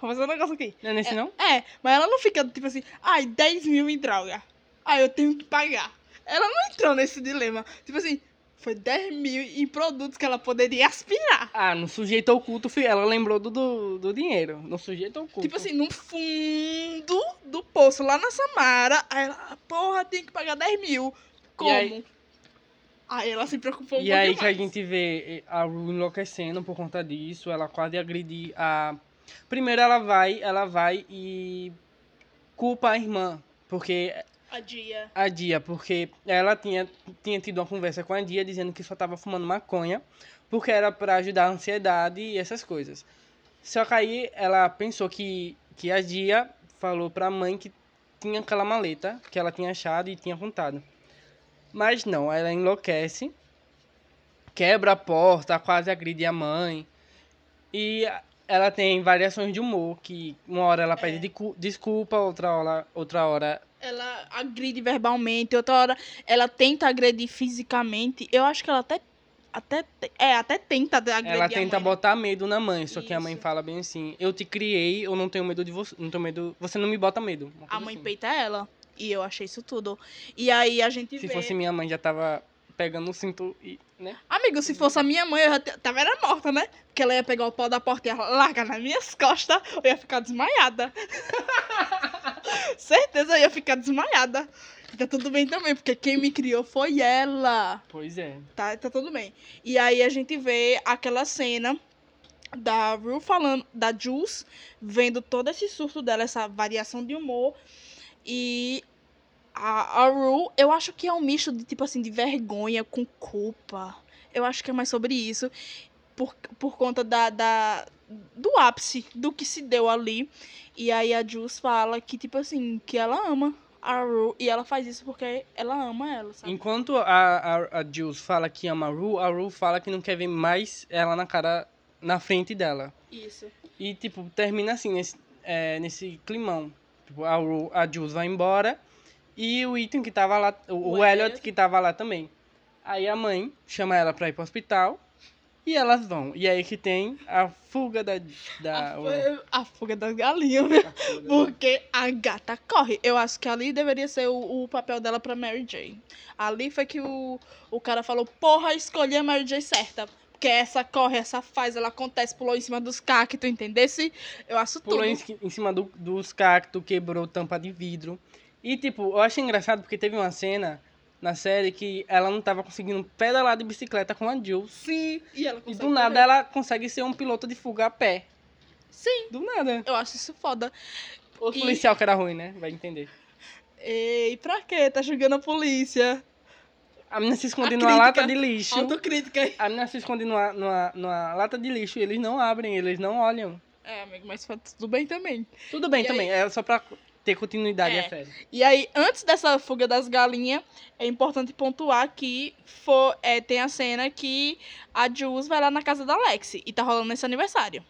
[SPEAKER 1] Vou fazer um negócio aqui.
[SPEAKER 2] Não é nesse
[SPEAKER 1] É,
[SPEAKER 2] não?
[SPEAKER 1] É, mas ela não fica tipo assim, ai, 10 mil em droga. Ai, eu tenho que pagar. Ela não entrou nesse dilema. Tipo assim, foi 10 mil em produtos que ela poderia aspirar.
[SPEAKER 2] Ah, no sujeito oculto, ela lembrou do, do, do dinheiro. No sujeito oculto.
[SPEAKER 1] Tipo assim, no fundo do poço, lá na Samara, aí ela, porra, tem que pagar 10 mil. Como?
[SPEAKER 2] aí-
[SPEAKER 1] Aí ela se preocupou um
[SPEAKER 2] E aí
[SPEAKER 1] pouquinho
[SPEAKER 2] que a
[SPEAKER 1] mais.
[SPEAKER 2] gente vê a Rue enlouquecendo por conta disso, ela quase agride a. Primeiro ela vai, ela vai e culpa a irmã, porque
[SPEAKER 1] A dia.
[SPEAKER 2] a Dia, porque ela tinha, tinha tido uma conversa com a Dia dizendo que só tava fumando maconha, porque era pra ajudar a ansiedade e essas coisas. Só que aí ela pensou que, que a Dia falou pra mãe que tinha aquela maleta que ela tinha achado e tinha contado. Mas não, ela enlouquece, quebra a porta, quase agride a mãe. E ela tem variações de humor, que uma hora ela pede
[SPEAKER 1] É.
[SPEAKER 2] desculpa, outra hora, outra hora
[SPEAKER 1] Ela agride verbalmente, outra hora ela tenta agredir fisicamente. Eu acho que ela até. até é, até tenta agredir
[SPEAKER 2] Ela tenta botar medo na mãe, só que a mãe
[SPEAKER 1] Isso.
[SPEAKER 2] fala bem assim: Eu te criei, eu não tenho medo de você. Não tenho medo. Você não me bota medo.
[SPEAKER 1] A mãe
[SPEAKER 2] assim.
[SPEAKER 1] peita ela. E eu achei isso tudo. E aí a gente
[SPEAKER 2] Se
[SPEAKER 1] vê.
[SPEAKER 2] fosse minha mãe, já tava pegando o cinto e. né?
[SPEAKER 1] Amigo, se fosse a minha mãe, eu já tava era morta, né? Porque ela ia pegar o pau da porta e ia largar nas minhas costas, eu ia ficar desmaiada. Certeza, eu ia ficar desmaiada. E tá tudo bem também, porque quem me criou foi ela.
[SPEAKER 2] Pois é.
[SPEAKER 1] Tá, tá tudo bem. E aí a gente vê aquela cena da Rue falando, da Jules, vendo todo esse surto dela, essa variação de humor. E a, a Rue, eu acho que é um misto de tipo assim, de vergonha com culpa. Eu acho que é mais sobre isso. Por, por conta da, da, do ápice do que se deu ali. E aí a Jules fala que, tipo assim, que ela ama a Rue. E ela faz isso porque ela ama ela, sabe?
[SPEAKER 2] Enquanto a, a, a Jules fala que ama a Ru, a Ru fala que não quer ver mais ela na cara, na frente dela.
[SPEAKER 1] Isso.
[SPEAKER 2] E, tipo, termina assim, nesse, é, nesse climão. Tipo, a, Ru, a Jules vai embora e o Ethan que tava lá, o,
[SPEAKER 1] O
[SPEAKER 2] o Elliot
[SPEAKER 1] Elliot.
[SPEAKER 2] que tava lá também. Aí a mãe chama ela pra ir pro hospital e elas vão. E aí que tem a fuga da... da
[SPEAKER 1] A,
[SPEAKER 2] o-
[SPEAKER 1] fu- a fuga das galinhas,
[SPEAKER 2] fuga da-
[SPEAKER 1] Porque a gata corre. Eu acho que ali deveria ser o, o papel dela pra Mary Jane. Ali foi que o, o cara falou, porra, escolhi a Mary Jane certa. Porque essa corre, essa faz, ela acontece, pulou em cima dos cactos, entendesse? Eu acho
[SPEAKER 2] Pulou
[SPEAKER 1] tudo.
[SPEAKER 2] em, ci- em cima do- dos cactos, quebrou tampa de vidro. E, tipo, eu achei engraçado porque teve uma cena na série que ela não tava conseguindo pedalar de bicicleta com a Jules.
[SPEAKER 1] Sim. E ela
[SPEAKER 2] E do nada
[SPEAKER 1] correr.
[SPEAKER 2] ela consegue ser um piloto de fuga a pé.
[SPEAKER 1] Sim.
[SPEAKER 2] Do nada.
[SPEAKER 1] Eu acho isso foda.
[SPEAKER 2] O
[SPEAKER 1] E-
[SPEAKER 2] policial que era ruim, né? Vai entender.
[SPEAKER 1] Ei, pra quê? Tá julgando a polícia.
[SPEAKER 2] A menina se esconde numa lata de lixo.
[SPEAKER 1] Autocrítica aí.
[SPEAKER 2] A menina se esconde numa, numa, numa lata de lixo e eles não abrem, eles não olham.
[SPEAKER 1] É, amigo, mas tudo bem também.
[SPEAKER 2] Tudo bem
[SPEAKER 1] E
[SPEAKER 2] também, é só pra ter continuidade
[SPEAKER 1] É.
[SPEAKER 2] série.
[SPEAKER 1] E aí, antes dessa fuga das galinhas, é importante pontuar que for, é, tem a cena que a Jules vai lá na casa da Lexi e tá rolando esse aniversário.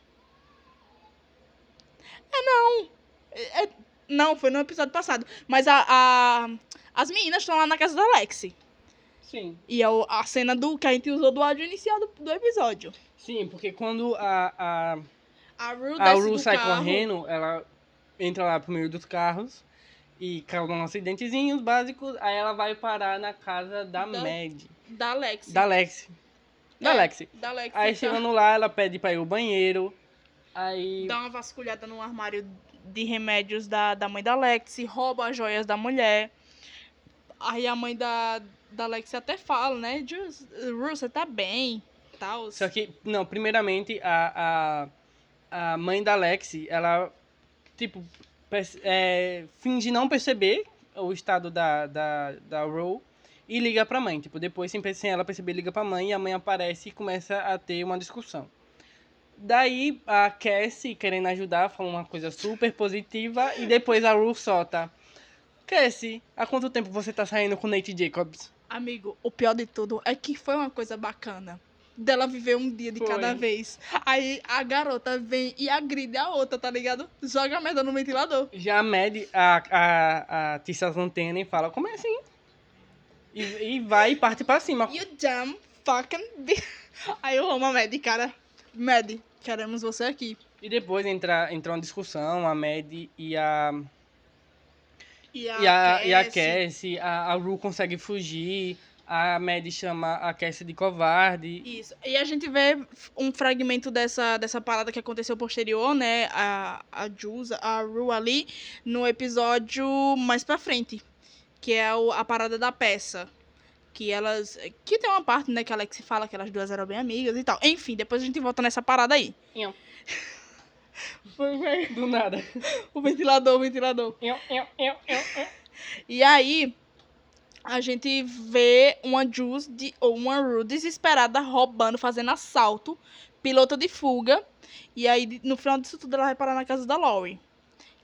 [SPEAKER 1] É, não. É- é- não, foi no episódio passado. Mas a, a- as meninas estão lá na casa da Lexi.
[SPEAKER 2] Sim.
[SPEAKER 1] E é a cena do que a gente usou do áudio inicial do, do episódio.
[SPEAKER 2] Sim, porque quando a, a,
[SPEAKER 1] A Rue,
[SPEAKER 2] a
[SPEAKER 1] desce
[SPEAKER 2] Ru
[SPEAKER 1] do
[SPEAKER 2] sai
[SPEAKER 1] carro.
[SPEAKER 2] correndo, ela entra lá pro meio dos carros e causa um acidentezinhos básicos, aí ela vai parar na casa da,
[SPEAKER 1] Da-
[SPEAKER 2] Mad,
[SPEAKER 1] Da Lexi.
[SPEAKER 2] da Lexi. Da
[SPEAKER 1] É,
[SPEAKER 2] Lexi.
[SPEAKER 1] Da Lexi.
[SPEAKER 2] Aí
[SPEAKER 1] tá.
[SPEAKER 2] chegando lá, ela pede pra ir ao banheiro. Aí.
[SPEAKER 1] dá uma vasculhada no armário de remédios da, da mãe da Lexi, rouba as joias da mulher. Aí a mãe da, da Lexi até fala, né? Ru, você tá bem, tal.
[SPEAKER 2] Só que, não, primeiramente, a, a, a mãe da Lexi, ela, tipo, é, finge não perceber o estado da, da, da Ro e liga pra mãe. Tipo, depois, sem, sem ela perceber, liga pra mãe e a mãe aparece e começa a ter uma discussão. Daí, a Cassie, querendo ajudar, fala uma coisa super positiva e depois a Ru solta. Cassie, há quanto tempo você tá saindo com Nate Jacobs?
[SPEAKER 1] Amigo, o pior de tudo é que foi uma coisa bacana. Dela viver um dia de
[SPEAKER 2] Foi.
[SPEAKER 1] cada vez. Aí a garota vem e agride a outra, tá ligado? Joga a merda no ventilador.
[SPEAKER 2] Já a Mad, a, a, a Tissa Santana, fala, como é assim? E, e vai e parte pra cima.
[SPEAKER 1] You damn fucking bi- Aí eu amo a Mad, cara. Mad, queremos você aqui.
[SPEAKER 2] E depois entra, entra uma discussão, a Mad e a,
[SPEAKER 1] E a,
[SPEAKER 2] e a, e.
[SPEAKER 1] Cassie,
[SPEAKER 2] a, a Ru consegue fugir, a Mad chama a Cassie de covarde.
[SPEAKER 1] Isso. E a gente vê um fragmento dessa, dessa parada que aconteceu posterior, né? A, a Jules, a Ru ali, no episódio mais pra frente. Que é o- a parada da peça. Que elas. Que tem uma parte, né, que a Alex fala que elas duas eram bem amigas e tal. Enfim, depois a gente volta nessa parada aí. Foi.
[SPEAKER 2] Do nada.
[SPEAKER 1] O ventilador, o ventilador.
[SPEAKER 2] Iam, iam, iam, iam, iam.
[SPEAKER 1] E aí, a gente vê uma Jules de, ou uma Ru desesperada roubando, fazendo assalto, piloto de fuga. E aí, no final disso tudo, ela vai parar na casa da.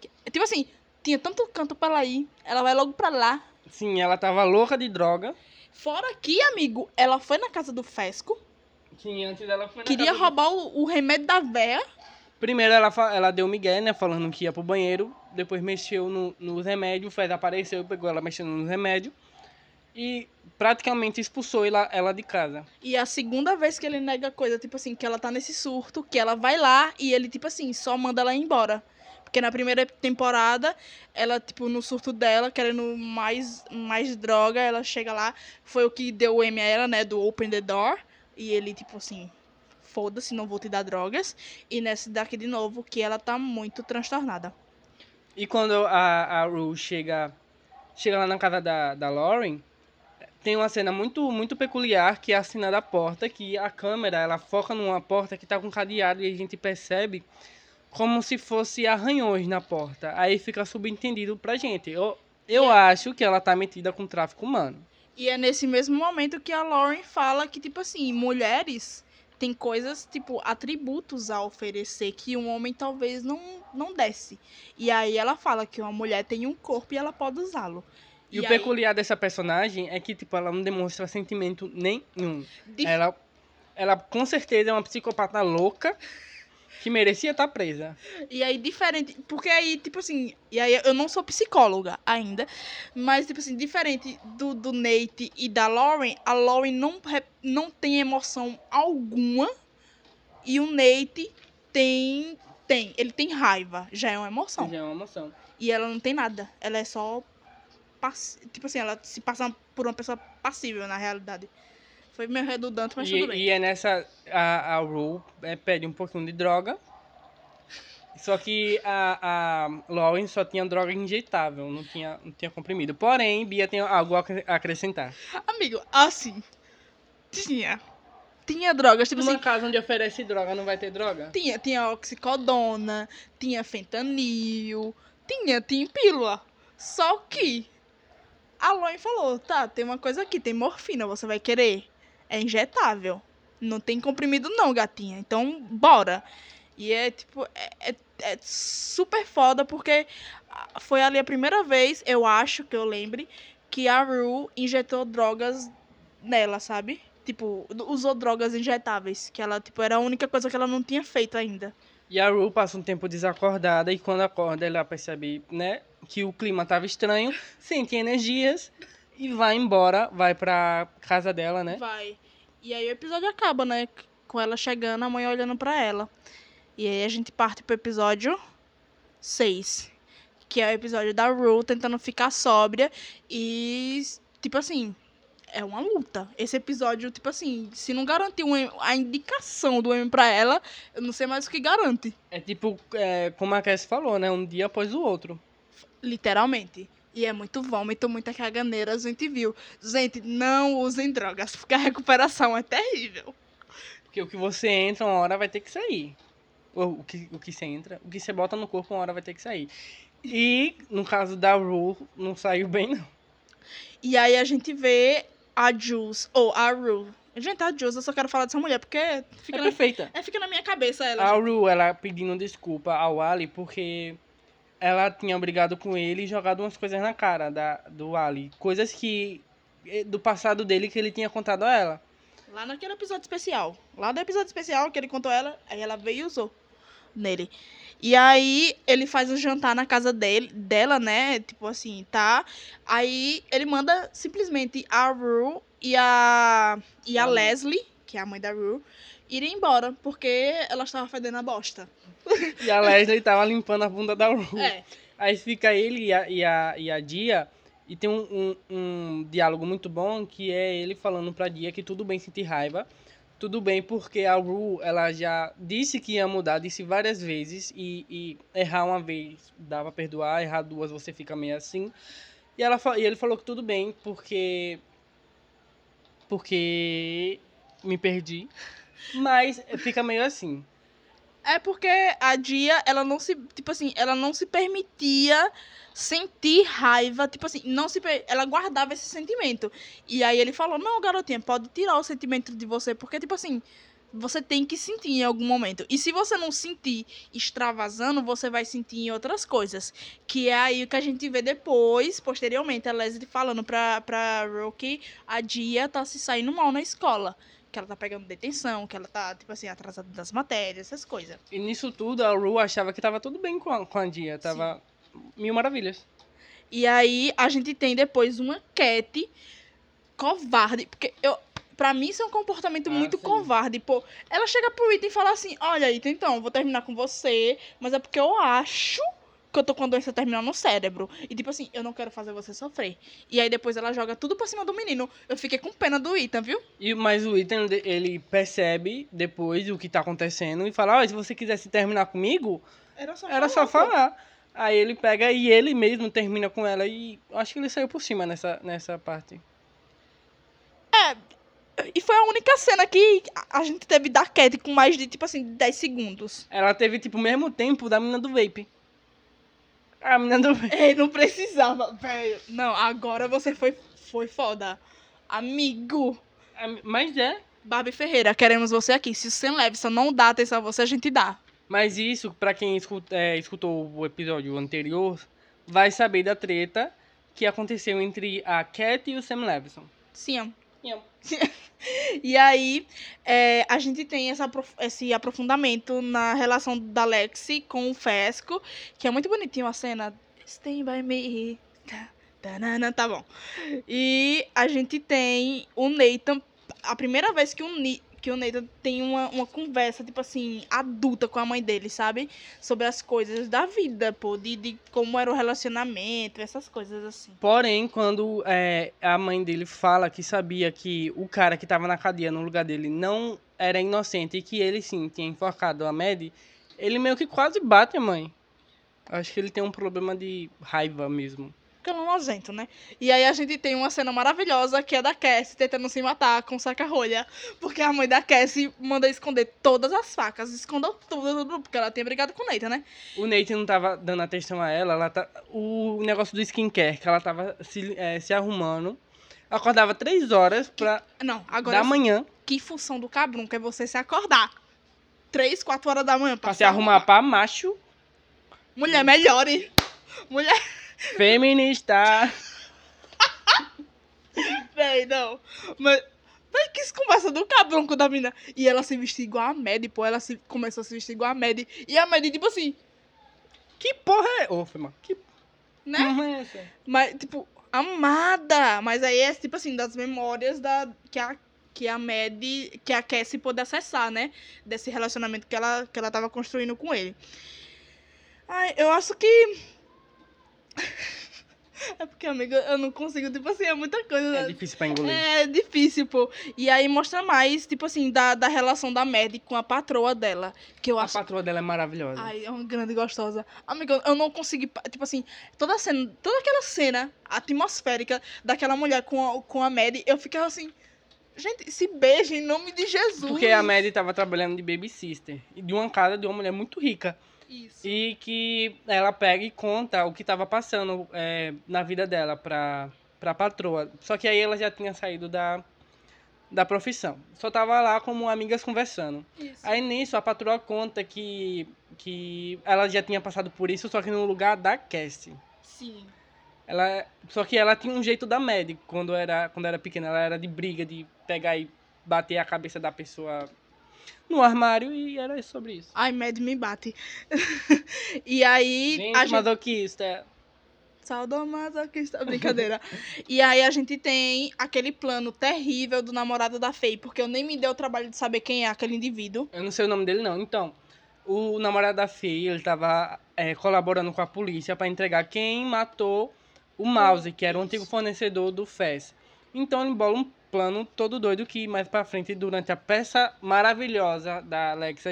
[SPEAKER 1] Que- Tipo assim, tinha tanto canto pra ela ir, ela vai logo pra lá.
[SPEAKER 2] Sim, ela tava louca de droga.
[SPEAKER 1] Fora que, amigo, ela foi na casa do Fesco,
[SPEAKER 2] Sim, antes dela foi na
[SPEAKER 1] queria
[SPEAKER 2] casa do-
[SPEAKER 1] roubar o, o remédio da véia.
[SPEAKER 2] Primeiro ela, ela deu migué, né? Falando que ia pro banheiro. Depois mexeu no, nos remédios. O Fez apareceu e pegou ela mexendo nos remédios. E praticamente expulsou ela, ela de casa.
[SPEAKER 1] E a segunda vez que ele nega coisa, tipo assim, que ela tá nesse surto, que ela vai lá e ele, tipo assim, só manda ela ir embora. Porque na primeira temporada, ela, tipo, no surto dela, querendo mais, mais droga, ela chega lá. Foi o que deu o M a ela, né? Do Open the Door. E ele, tipo assim, foda-se, não vou te dar drogas. E nessa daqui de novo, que ela tá muito transtornada.
[SPEAKER 2] E quando a, a Ru chega, chega lá na casa da, da Lauren, tem uma cena muito, muito peculiar que é a cena da porta, que a câmera ela foca numa porta que tá com cadeado e a gente percebe como se fosse arranhões na porta. Aí fica subentendido pra gente. Eu, eu acho que ela tá metida com tráfico humano.
[SPEAKER 1] E é nesse mesmo momento que a Lauren fala que, tipo assim, mulheres têm coisas, tipo, atributos a oferecer que um homem talvez não, não desse. E aí ela fala que uma mulher tem um corpo e ela pode usá-lo.
[SPEAKER 2] E, o
[SPEAKER 1] aí,
[SPEAKER 2] peculiar dessa personagem é que, tipo, ela não demonstra sentimento nenhum.
[SPEAKER 1] dif-
[SPEAKER 2] Ela, ela com certeza é uma psicopata louca que merecia estar presa.
[SPEAKER 1] E aí, diferente. Porque aí, tipo assim. E aí, eu não sou psicóloga ainda. Mas, tipo assim, diferente do, do Nate e da Lauren, a Lauren não, não tem emoção alguma. E o Nate tem. Tem. Ele tem raiva. Já é uma emoção.
[SPEAKER 2] Já é uma emoção.
[SPEAKER 1] E ela não tem nada. Ela é só. Pass- Tipo assim, ela se passa por uma pessoa passível, na realidade. Foi meio redundante, mas tudo
[SPEAKER 2] E,
[SPEAKER 1] bem.
[SPEAKER 2] e é nessa. A, a Rue é, pede um pouquinho de droga. Só que a, a Lauren só tinha droga injetável, não tinha, não tinha comprimido. Porém, Bia tem algo a acre- acrescentar.
[SPEAKER 1] Amigo, assim. Tinha. Tinha drogas, tipo
[SPEAKER 2] Numa
[SPEAKER 1] assim.
[SPEAKER 2] casa onde oferece droga, não vai ter droga?
[SPEAKER 1] Tinha, tinha oxicodona, tinha fentanil, tinha, tinha pílula. Só que a Loen falou, tá, tem uma coisa aqui, tem morfina, você vai querer? É injetável. Não tem comprimido não, gatinha. Então, bora. E é tipo, é, é- é super foda porque ah, foi ali a primeira vez, eu acho que eu lembre, que a Rue injetou drogas nela, sabe? Tipo, usou drogas injetáveis, que ela, tipo, era a única coisa que ela não tinha feito ainda.
[SPEAKER 2] E a Rue passa um tempo desacordada e quando acorda ela percebe, né, que o clima tava estranho, sente energias e vai embora, vai pra casa dela, né?
[SPEAKER 1] Vai. E aí o episódio acaba, né? Com ela chegando, a mãe olhando pra ela. E aí a gente parte pro episódio 6. Que é o episódio da Rue tentando ficar sóbria. E, tipo assim, é uma luta. Esse episódio, tipo assim, se não garantir a indicação do M pra ela, eu não sei mais o que garante.
[SPEAKER 2] É tipo, é, como a Cass falou, né, um dia após o outro.
[SPEAKER 1] Literalmente. E é muito vômito, muita caganeira, a gente viu. Gente, não usem drogas, porque a recuperação é terrível.
[SPEAKER 2] Porque o que você entra, uma hora vai ter que sair. O que, o que você entra, o que você bota no corpo, uma hora vai ter que sair. E, no caso da Rue, não saiu bem, não.
[SPEAKER 1] E aí a gente vê a Jules, ou a Rue. Gente, a Jules, eu só quero falar dessa mulher, porque fica,
[SPEAKER 2] É
[SPEAKER 1] na,
[SPEAKER 2] perfeita.
[SPEAKER 1] é, fica na minha cabeça ela.
[SPEAKER 2] A
[SPEAKER 1] gente.
[SPEAKER 2] Rue, ela pedindo desculpa ao Ali porque ela tinha brigado com ele e jogado umas coisas na cara da, do Ali. Coisas que. eh, do passado dele que ele tinha contado a ela.
[SPEAKER 1] Lá naquele episódio especial. Lá do episódio especial que ele contou ela, aí ela veio e usou nele. E aí ele faz um jantar na casa dele, dela, né? Tipo assim, tá? Aí ele manda simplesmente a Rue e a e a
[SPEAKER 2] A
[SPEAKER 1] Leslie, que é a mãe da Rue, irem embora porque ela estava fedendo a bosta.
[SPEAKER 2] E a Leslie tava limpando a bunda da Ru.
[SPEAKER 1] É.
[SPEAKER 2] Aí fica ele e a, e a, e a Dia. E tem um, um, um diálogo muito bom que é ele falando pra Dia que tudo bem sentir raiva. Tudo bem, porque a Ru, ela já disse que ia mudar, disse várias vezes. E, e errar uma vez dá pra perdoar, errar duas você fica meio assim. E, ela, e ele falou que tudo bem, porque. Porque. Me perdi. Mas fica meio assim.
[SPEAKER 1] É porque a Dia, ela não se, tipo assim, ela não se permitia sentir raiva, tipo assim, não se ela guardava esse sentimento. E aí ele falou: "Não, garotinha, pode tirar o sentimento de você, porque tipo assim, você tem que sentir em algum momento. E se você não sentir extravasando, você vai sentir em outras coisas. Que é aí o que a gente vê depois, posteriormente, a Leslie falando pra, pra Rocky, a Dia tá se saindo mal na escola. Que ela tá pegando detenção, que ela tá, tipo assim, atrasada das matérias, essas coisas.
[SPEAKER 2] E nisso tudo, a Ru achava que tava tudo bem com a, com a Dia. Tava mil maravilhas.
[SPEAKER 1] E aí a gente tem depois uma Cat covarde, porque eu Pra mim, isso é um comportamento
[SPEAKER 2] Ah,
[SPEAKER 1] muito
[SPEAKER 2] sim.
[SPEAKER 1] covarde. Pô, ela chega pro Ethan e fala assim: Olha, Ethan, então, vou terminar com você, mas é porque eu acho que eu tô com a doença terminal no cérebro. E tipo assim, eu não quero fazer você sofrer. E aí depois ela joga tudo pra cima do menino. Eu fiquei com pena do Ethan, viu?
[SPEAKER 2] E, mas o Ethan, ele percebe depois o que tá acontecendo e fala, ó, se você quisesse terminar comigo,
[SPEAKER 1] Era só
[SPEAKER 2] era só falar. Aí ele pega e ele mesmo termina com ela e acho que ele saiu por cima nessa, nessa parte.
[SPEAKER 1] E foi a única cena que a- a gente teve da Cat com mais de, tipo assim, 10 segundos.
[SPEAKER 2] Ela teve, tipo, o mesmo tempo da menina do vape. A menina do.
[SPEAKER 1] Ei, não precisava, velho. Não, agora você foi, foi foda. Amigo.
[SPEAKER 2] Mas é.
[SPEAKER 1] Barbie Ferreira, queremos você aqui. Se o Sam Levinson não dá atenção a você, a gente dá.
[SPEAKER 2] Mas isso, pra quem escuta, é, escutou o episódio anterior, vai saber da treta que aconteceu entre a Cat e o Sam Levinson.
[SPEAKER 1] Sim. E aí, é, a gente tem essa, esse aprofundamento na relação da Lexi com o Fesco, que é muito bonitinho a cena. Stay by me. Tá bom. E a gente tem o Nathan, a primeira vez que o, Ni- que o Nathan tem uma, uma conversa, tipo assim, adulta com a mãe dele, sabe? Sobre as coisas da vida, pô, de, de como era o relacionamento, essas coisas assim.
[SPEAKER 2] Porém, quando é, a mãe dele fala que sabia que o cara que tava na cadeia no lugar dele não era inocente e que ele sim tinha enforcado a Maddie, ele meio que quase bate a mãe. Acho que ele tem um problema de raiva mesmo.
[SPEAKER 1] É nojento, né? E aí a gente tem uma cena maravilhosa que é da Cassie tentando se matar com saca-rolha. Porque a mãe da Cassie manda esconder todas as facas. Escondeu tudo, tudo, porque ela tinha brigado com o Nathan, né?
[SPEAKER 2] O Nathan não tava dando atenção a ela, ela tá. O negócio do skincare, que ela tava se, é, se arrumando. Acordava três horas pra,
[SPEAKER 1] Não, agora
[SPEAKER 2] da manhã
[SPEAKER 1] que função do cabrunco é você se acordar. Três, quatro horas da manhã
[SPEAKER 2] pra se arrumar pra macho
[SPEAKER 1] Mulher, melhore. Mulher,
[SPEAKER 2] feminista.
[SPEAKER 1] véi, não. Mas, véi, que conversa do cabrunco da mina. E ela se vestiu igual a Maddie, pô. Ela se, começou a se vestir igual a Maddie. E a Maddie, tipo assim,
[SPEAKER 2] Que porra é? Ô, mal. Que
[SPEAKER 1] né?
[SPEAKER 2] porra é essa?
[SPEAKER 1] Mas, tipo, amada. Mas aí é, tipo assim, das memórias da, que a que a Maddie, que a Cassie pôde acessar, né? Desse relacionamento que ela, que ela tava construindo com ele. Ai, eu acho que... é porque, amiga, eu não consigo, tipo assim, é muita coisa.
[SPEAKER 2] É difícil pra engolir.
[SPEAKER 1] É difícil, pô. E aí mostra mais, tipo assim, da, da relação da Maddie com a patroa dela. Que eu
[SPEAKER 2] A
[SPEAKER 1] acho
[SPEAKER 2] patroa dela é maravilhosa.
[SPEAKER 1] Ai, é uma grande gostosa. Amiga, eu não consegui. Tipo assim, toda cena, toda aquela cena atmosférica daquela mulher com a, com a Maddie, eu ficava assim. Gente, se beija em nome de Jesus.
[SPEAKER 2] Porque a Maddie tava trabalhando de baby sister. E de uma casa de uma mulher muito rica.
[SPEAKER 1] Isso.
[SPEAKER 2] E que ela pega e conta o que tava passando é, na vida dela pra, pra patroa. Só que aí ela já tinha saído da, da profissão. Só tava lá como amigas conversando.
[SPEAKER 1] Isso.
[SPEAKER 2] Aí nisso a patroa conta que que ela já tinha passado por isso, só que no lugar da Cassie.
[SPEAKER 1] Sim.
[SPEAKER 2] Ela, só que ela tinha um jeito da Mad quando era, quando era pequena. Ela era de briga, de pegar e bater a cabeça da pessoa no armário e era sobre isso.
[SPEAKER 1] Ai, Mad me bate. e aí.
[SPEAKER 2] Gente,
[SPEAKER 1] a gente...
[SPEAKER 2] masoquista.
[SPEAKER 1] Sadomasoquista, brincadeira. e aí a gente tem aquele plano terrível do namorado da Faye, porque eu nem me dei o trabalho de saber quem é aquele indivíduo.
[SPEAKER 2] Eu não sei o nome dele, não. Então, o namorado da Faye, ele tava é, colaborando com a polícia para entregar quem matou o Mouse, que era o antigo fornecedor do Fez. Então ele bola um plano todo doido que mais pra frente, durante a peça maravilhosa da Alexa,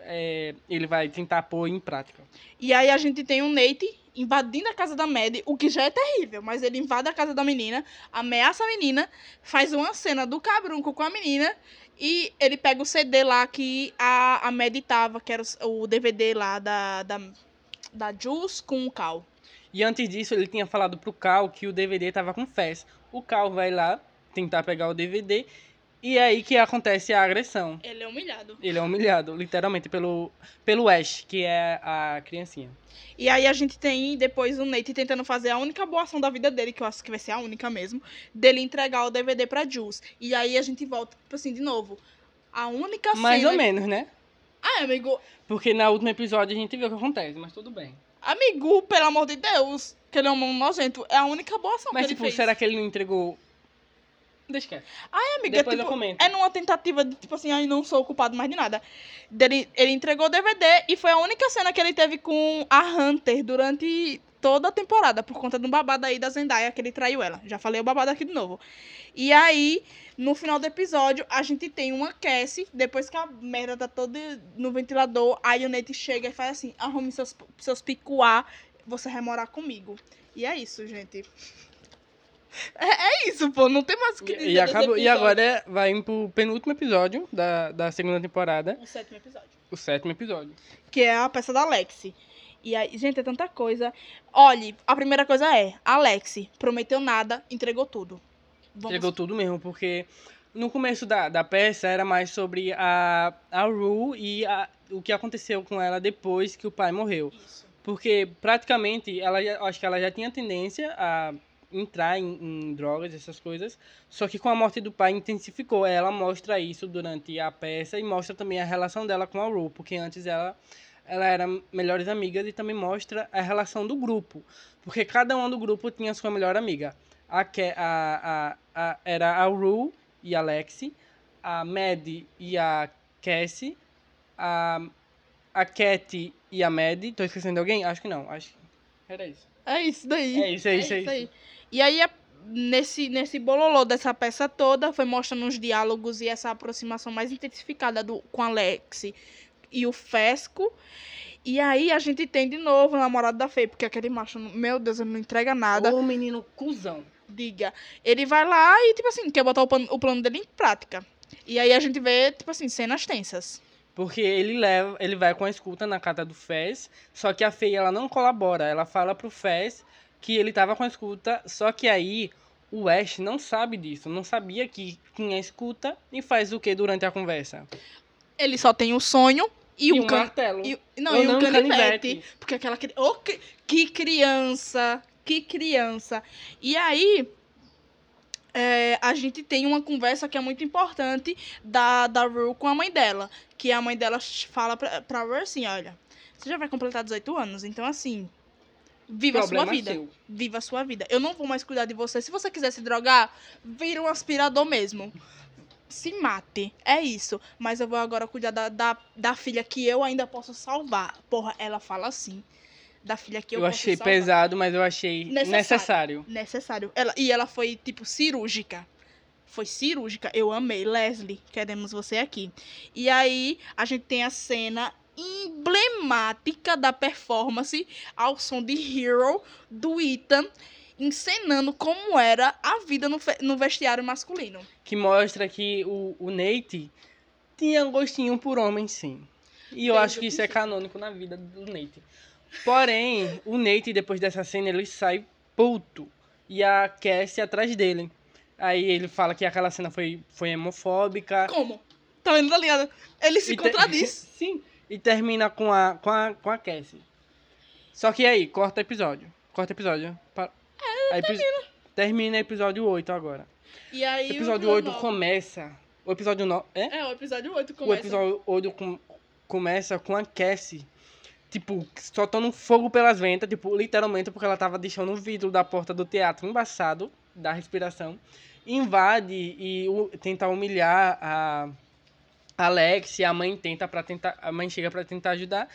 [SPEAKER 2] é, ele vai tentar pôr em prática.
[SPEAKER 1] E aí a gente tem o Nate invadindo a casa da Mad, o que já é terrível, mas ele invade a casa da menina, ameaça a menina, faz uma cena do cabrunco com a menina e ele pega o CD lá que a, a Mad tava, que era o, o DVD lá da, da, da Juice com o Cal.
[SPEAKER 2] E antes disso, ele tinha falado pro Cal que o DVD tava com Fez. O Cal vai lá tentar pegar o DVD e é aí que acontece a agressão.
[SPEAKER 1] Ele é humilhado.
[SPEAKER 2] Ele é humilhado, literalmente, pelo, pelo Ash, que é a criancinha.
[SPEAKER 1] E aí a gente tem depois o Nate tentando fazer a única boa ação da vida dele, que eu acho que vai ser a única mesmo, dele entregar o DVD pra Jules. E aí a gente volta, tipo assim, de novo. A única
[SPEAKER 2] Mais
[SPEAKER 1] cena...
[SPEAKER 2] ou menos, né?
[SPEAKER 1] Ah, amigo,
[SPEAKER 2] Porque no último episódio a gente viu o que acontece, mas tudo bem.
[SPEAKER 1] amigo, pelo amor de Deus, que ele é um nojento, é a única boa ação
[SPEAKER 2] Mas,
[SPEAKER 1] que ele
[SPEAKER 2] tipo,
[SPEAKER 1] fez.
[SPEAKER 2] será que ele não entregou. Deixa quieto.
[SPEAKER 1] É, amiga,
[SPEAKER 2] Depois
[SPEAKER 1] tipo,
[SPEAKER 2] eu comento.
[SPEAKER 1] é numa tentativa de, tipo assim, ai, não sou culpado mais de nada. Dele, ele entregou o DVD e foi a única cena que ele teve com a Hunter durante toda a temporada, por conta do babado aí da Zendaya, que ele traiu ela. Já falei o babado aqui de novo. E aí, no final do episódio, a gente tem uma Cassie, depois que a merda tá toda no ventilador, aí o Nate chega e faz assim, arrume seus, seus picuá, você vai morar comigo. E é isso, gente. É, é isso, pô, não tem mais o que dizer
[SPEAKER 2] E, e, acabou, e agora é- vai indo pro penúltimo episódio da, da segunda temporada,
[SPEAKER 1] O sétimo episódio.
[SPEAKER 2] o sétimo episódio.
[SPEAKER 1] Que é a peça da Alexi. E aí, gente, é tanta coisa. Olhe, a primeira coisa é, Alexi prometeu nada, entregou tudo. Vamos...
[SPEAKER 2] Entregou tudo mesmo, porque no começo da, da peça era mais sobre a, a Rue e a- o que aconteceu com ela depois que o pai morreu.
[SPEAKER 1] Isso.
[SPEAKER 2] Porque praticamente ela já- acho que ela já tinha tendência a entrar em, em drogas, essas coisas. Só que com a morte do pai intensificou. Ela mostra isso durante a peça e mostra também a relação dela com a Rue, porque antes ela ela era melhores amigas e também mostra a relação do grupo, porque cada um do grupo tinha sua melhor amiga. A, Ke- a, a, a era a Rue e a Lexi, a Maddie e a Cassie, a a Cat e a Maddie. Tô esquecendo de alguém? Acho que não. Acho que era isso.
[SPEAKER 1] É isso daí.
[SPEAKER 2] É isso, é isso, é isso.
[SPEAKER 1] E aí, a- nesse, nesse bololô dessa peça toda, foi mostrando os diálogos e essa aproximação mais intensificada do, com a Lexi e o Fesco. E aí a gente tem de novo o namorado da Fei, porque aquele macho, meu Deus, ele não entrega nada.
[SPEAKER 2] Ô, menino cuzão.
[SPEAKER 1] diga. Ele vai lá e, tipo assim, quer botar o plano, o plano dele em prática. E aí a gente vê, tipo assim, cenas tensas.
[SPEAKER 2] Porque ele leva, ele vai com a escuta na casa do Fez, só que a Fei ela não colabora. Ela fala pro Fez que ele tava com a escuta, só que aí o Ash não sabe disso, não sabia que tinha escuta e faz o que durante a conversa?
[SPEAKER 1] Ele só tem o sonho e,
[SPEAKER 2] E
[SPEAKER 1] o
[SPEAKER 2] um
[SPEAKER 1] can...
[SPEAKER 2] martelo.
[SPEAKER 1] e- Não,
[SPEAKER 2] Ou
[SPEAKER 1] e um
[SPEAKER 2] não,
[SPEAKER 1] canivete.
[SPEAKER 2] canivete.
[SPEAKER 1] Porque aquela. Ô, que, que criança! Que criança! E aí. é, a gente tem uma conversa que é muito importante da, da Rue com a mãe dela. Que a mãe dela fala pra, pra Rue assim: olha, você já vai completar 18 anos, então assim. Viva a sua vida.
[SPEAKER 2] seu.
[SPEAKER 1] Viva a sua vida. Eu não vou mais cuidar de você. Se você quiser se drogar, vira um aspirador mesmo. Se mate. É isso. Mas eu vou agora cuidar da, da, da filha que eu ainda posso salvar. Porra, ela fala assim. Da filha que eu,
[SPEAKER 2] Eu,
[SPEAKER 1] posso
[SPEAKER 2] achei
[SPEAKER 1] salvar.
[SPEAKER 2] pesado, mas eu achei
[SPEAKER 1] Necessário.
[SPEAKER 2] necessário.
[SPEAKER 1] Necessário. Ela, e ela foi, tipo, cirúrgica. Foi cirúrgica. Eu amei. Leslie, queremos você aqui. E aí, a gente tem a cena emblemática da performance ao som de Hero do Ethan encenando como era a vida no, no vestiário masculino.
[SPEAKER 2] Que mostra que o, o Nate tinha gostinho por homem, sim. E eu acho que isso é
[SPEAKER 1] gostinho.
[SPEAKER 2] canônico na vida do Nate. Porém, o Nate, depois dessa cena, ele sai puto. E a Cassie atrás dele. Aí ele fala que aquela cena foi, foi homofóbica.
[SPEAKER 1] Como? Tá vendo, tá ligado? Ele se
[SPEAKER 2] E te-
[SPEAKER 1] contradiz.
[SPEAKER 2] Sim. E termina com a, com a, com a Cassie. Só que aí, corta episódio. Corta episódio. Pa-
[SPEAKER 1] É,
[SPEAKER 2] Aí, termina. Termina episódio 8 agora.
[SPEAKER 1] E aí.
[SPEAKER 2] O episódio
[SPEAKER 1] o
[SPEAKER 2] 8
[SPEAKER 1] nove-
[SPEAKER 2] começa. O episódio 9. É?
[SPEAKER 1] É, o episódio 8
[SPEAKER 2] O
[SPEAKER 1] começa.
[SPEAKER 2] episódio 8 com- começa com a Cassie, tipo, soltando fogo pelas ventas, tipo, literalmente porque ela tava deixando o vidro da porta do teatro embaçado, da respiração. Invade e o- tenta humilhar a Alex e a mãe tenta para tentar, a mãe chega para tentar ajudar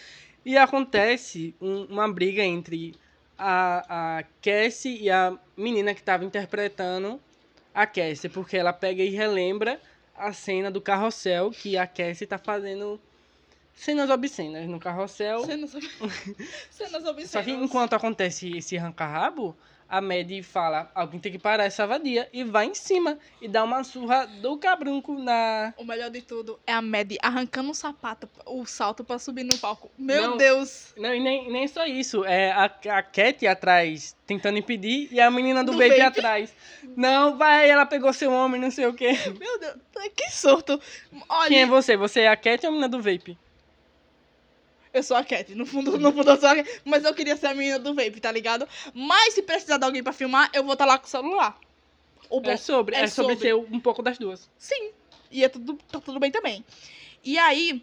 [SPEAKER 2] e acontece um- uma briga entre a, a Cassie e a menina que estava interpretando a Cassie, porque ela pega e relembra a cena do carrossel que a Cassie tá fazendo cenas obscenas no carrossel.
[SPEAKER 1] Cenas, ob- cenas obscenas.
[SPEAKER 2] Só que enquanto acontece esse arranca-rabo, a Maddie fala, alguém tem que parar essa vadia, e vai em cima e dá uma surra do cabrunco na...
[SPEAKER 1] O melhor de tudo é a Maddie arrancando o sapato, o salto pra subir no palco. Meu
[SPEAKER 2] Não.
[SPEAKER 1] Deus!
[SPEAKER 2] Não, e nem, nem só isso, é a, a Cat atrás tentando impedir e a menina do,
[SPEAKER 1] Do
[SPEAKER 2] baby
[SPEAKER 1] vape.
[SPEAKER 2] atrás. Não, vai, ela pegou seu homem, não sei o quê.
[SPEAKER 1] Meu Deus, que surto! Olha,
[SPEAKER 2] Quem é você? Você é a Cat ou a menina do vape?
[SPEAKER 1] Eu sou a Cat, no fundo, no fundo eu sou a Cat, mas eu queria ser a menina do vape, tá ligado? Mas se precisar de alguém pra filmar, eu vou estar lá com o celular. O
[SPEAKER 2] É sobre, é,
[SPEAKER 1] é
[SPEAKER 2] sobre,
[SPEAKER 1] sobre.
[SPEAKER 2] ser um pouco das duas.
[SPEAKER 1] Sim. E é tudo, tá tudo bem também. E aí,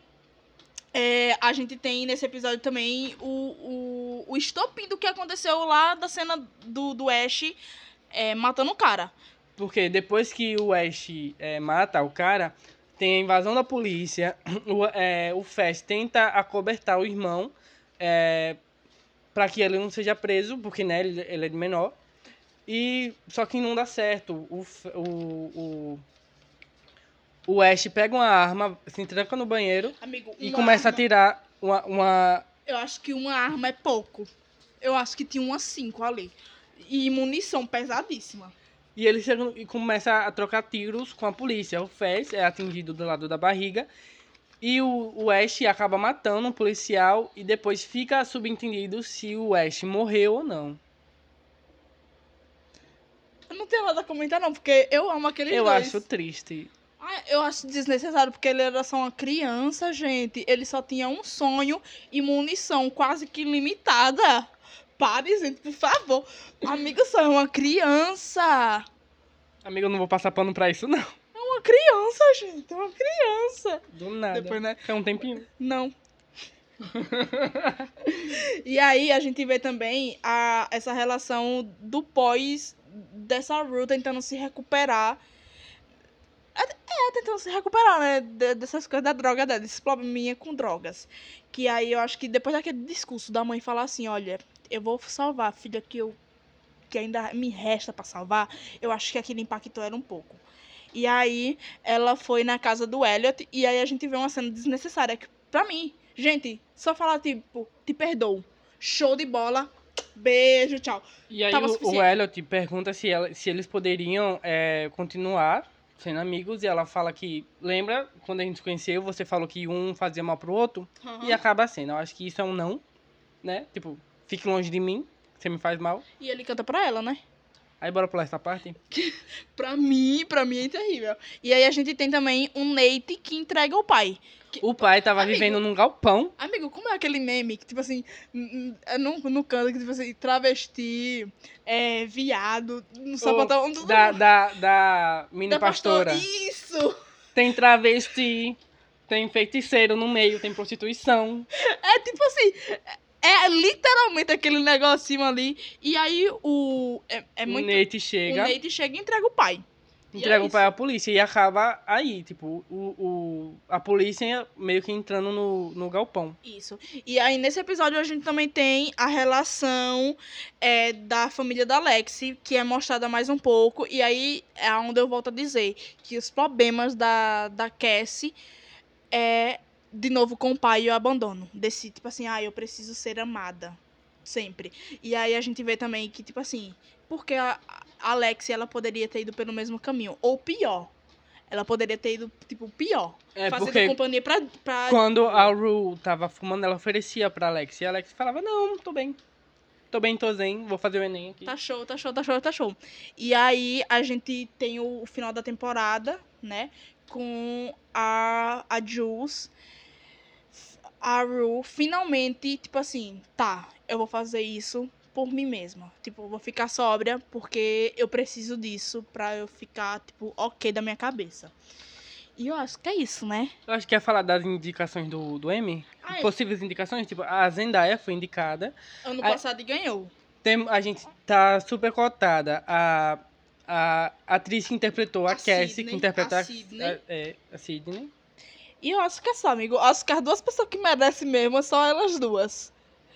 [SPEAKER 1] é, a gente tem nesse episódio também o, o, o estopim do que aconteceu lá da cena do, do Ash é, matando o cara.
[SPEAKER 2] Porque depois que o Ash é, mata o cara, tem a invasão da polícia, o, é, o Fast tenta acobertar o irmão é, para que ele não seja preso, porque né, ele, ele é de menor. E só que não dá certo. O, o, o, o Ash pega uma arma, se tranca no banheiro
[SPEAKER 1] Amigo,
[SPEAKER 2] e
[SPEAKER 1] uma
[SPEAKER 2] começa a
[SPEAKER 1] arma-
[SPEAKER 2] tirar uma, uma
[SPEAKER 1] Eu acho que uma arma é pouco. Eu acho que tinha umas cinco ali. E munição pesadíssima.
[SPEAKER 2] E ele chega e começa a trocar tiros com a polícia. O Fez é atingido do lado da barriga. E o, Ash acaba matando um policial. E depois fica subentendido se o Ash morreu ou não.
[SPEAKER 1] Eu não tenho nada a comentar, não, porque eu amo aqueles
[SPEAKER 2] Eu
[SPEAKER 1] dois.
[SPEAKER 2] acho triste.
[SPEAKER 1] Ah, eu acho desnecessário, porque ele era só uma criança, gente. Ele só tinha um sonho e munição quase que limitada. Pare, gente, por favor. Amigo, só é uma criança.
[SPEAKER 2] Amigo, eu não vou passar pano pra isso, não.
[SPEAKER 1] É uma criança, gente. É uma criança.
[SPEAKER 2] Do nada.
[SPEAKER 1] Depois, né?
[SPEAKER 2] É um tempinho.
[SPEAKER 1] Não. e aí a gente vê também a, essa relação do pós dessa Rue tentando se recuperar. É, é, tentando se recuperar, né? de- dessas coisas da droga dela, desse probleminha com drogas. Que aí eu acho que depois daquele discurso da mãe falar assim, olha, eu vou salvar a filha que eu que ainda me resta pra salvar, eu acho que aquilo impactou ela um pouco. E aí ela foi na casa do Elliot e aí a gente vê uma cena desnecessária que pra mim, gente, só falar tipo, te perdoo. Show de bola. Beijo, tchau.
[SPEAKER 2] E aí
[SPEAKER 1] Tava
[SPEAKER 2] o, o. Elliot pergunta se, ela, se eles poderiam é, continuar sendo amigos. E ela fala que... Lembra, quando a gente se conheceu, você falou que um fazia mal pro outro? E acaba sendo. Eu acho que isso é um não, né? Tipo, fique longe de mim, você me faz mal.
[SPEAKER 1] E ele canta pra ela, né?
[SPEAKER 2] Aí bora pular essa parte.
[SPEAKER 1] Pra mim, pra mim é terrível. E aí a gente tem também um Nate que entrega o pai.
[SPEAKER 2] O pai tava
[SPEAKER 1] Amigo.
[SPEAKER 2] vivendo num galpão.
[SPEAKER 1] Amigo, como é aquele meme que, tipo assim, n- n- é no, no canto, que, tipo assim, travesti, é, viado, no sapatão. tudo-
[SPEAKER 2] Da, da, da mini
[SPEAKER 1] da
[SPEAKER 2] pastora.
[SPEAKER 1] Isso!
[SPEAKER 2] Tem travesti, tem feiticeiro no meio, tem prostituição.
[SPEAKER 1] É tipo assim, é literalmente aquele negocinho ali. E aí o. É, é
[SPEAKER 2] o
[SPEAKER 1] muito.
[SPEAKER 2] Nate
[SPEAKER 1] O
[SPEAKER 2] chega,
[SPEAKER 1] Nate chega e entrega o pai.
[SPEAKER 2] Entrega
[SPEAKER 1] é
[SPEAKER 2] o
[SPEAKER 1] isso.
[SPEAKER 2] pai à polícia e acaba aí, tipo, o, o, a polícia meio que entrando no, no galpão.
[SPEAKER 1] Isso. E aí, nesse episódio, a gente também tem a relação é, da família da Lexi, que é mostrada mais um pouco. E aí é onde eu volto a dizer que os problemas da, da Cassie é, de novo, com o pai e o abandono. Desse, tipo assim, ah, eu preciso ser amada. Sempre. E aí a gente vê também que, tipo assim, porque a, a Lexi, ela poderia ter ido pelo mesmo caminho. Ou pior. Ela poderia ter ido, tipo, pior.
[SPEAKER 2] É
[SPEAKER 1] fazendo companhia pra, pra
[SPEAKER 2] quando a Ru tava fumando, ela oferecia pra Alex. E a Alex falava, não, tô bem. Tô bem, tô zen, vou fazer o Enem aqui.
[SPEAKER 1] Tá show, tá show, tá show, tá show. E aí a gente tem o, o final da temporada, né? Com a, a Jules a Ru finalmente, tipo assim, tá, eu vou fazer isso por mim mesma. Tipo, eu vou ficar sóbria porque eu preciso disso pra eu ficar, tipo, ok da minha cabeça. E eu acho que é isso, né?
[SPEAKER 2] Eu acho que ia falar das indicações do, do Emmy.
[SPEAKER 1] Ah, é.
[SPEAKER 2] Possíveis indicações, tipo, a Zendaya foi indicada.
[SPEAKER 1] Ano
[SPEAKER 2] Ai-
[SPEAKER 1] passado e ganhou.
[SPEAKER 2] Tem, a gente tá super cotada. A, a atriz que interpretou a,
[SPEAKER 1] A
[SPEAKER 2] Cassie,
[SPEAKER 1] Sydney,
[SPEAKER 2] que interpreta
[SPEAKER 1] a
[SPEAKER 2] a,
[SPEAKER 1] Sydney.
[SPEAKER 2] a, é, a Sydney.
[SPEAKER 1] E eu acho que é só, amigo. Acho que as duas pessoas que merecem mesmo são elas duas.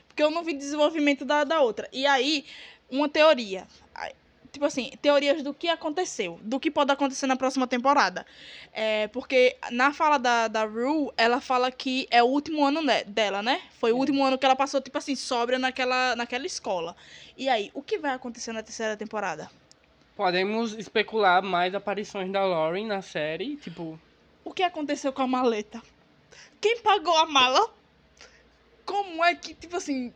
[SPEAKER 1] Porque eu não vi desenvolvimento da, da outra. E aí, uma teoria. Tipo assim, teorias do que aconteceu, do que pode acontecer na próxima temporada. É, porque na fala da, da Rue, ela fala que é o último ano né, dela, né? Foi o
[SPEAKER 2] É.
[SPEAKER 1] último ano que ela passou, tipo assim, sóbria naquela, naquela escola. E aí, o que vai acontecer na terceira temporada?
[SPEAKER 2] Podemos especular mais aparições da Lauren na série. Tipo,
[SPEAKER 1] O que aconteceu com a maleta? Quem pagou a mala? Como é que, tipo assim,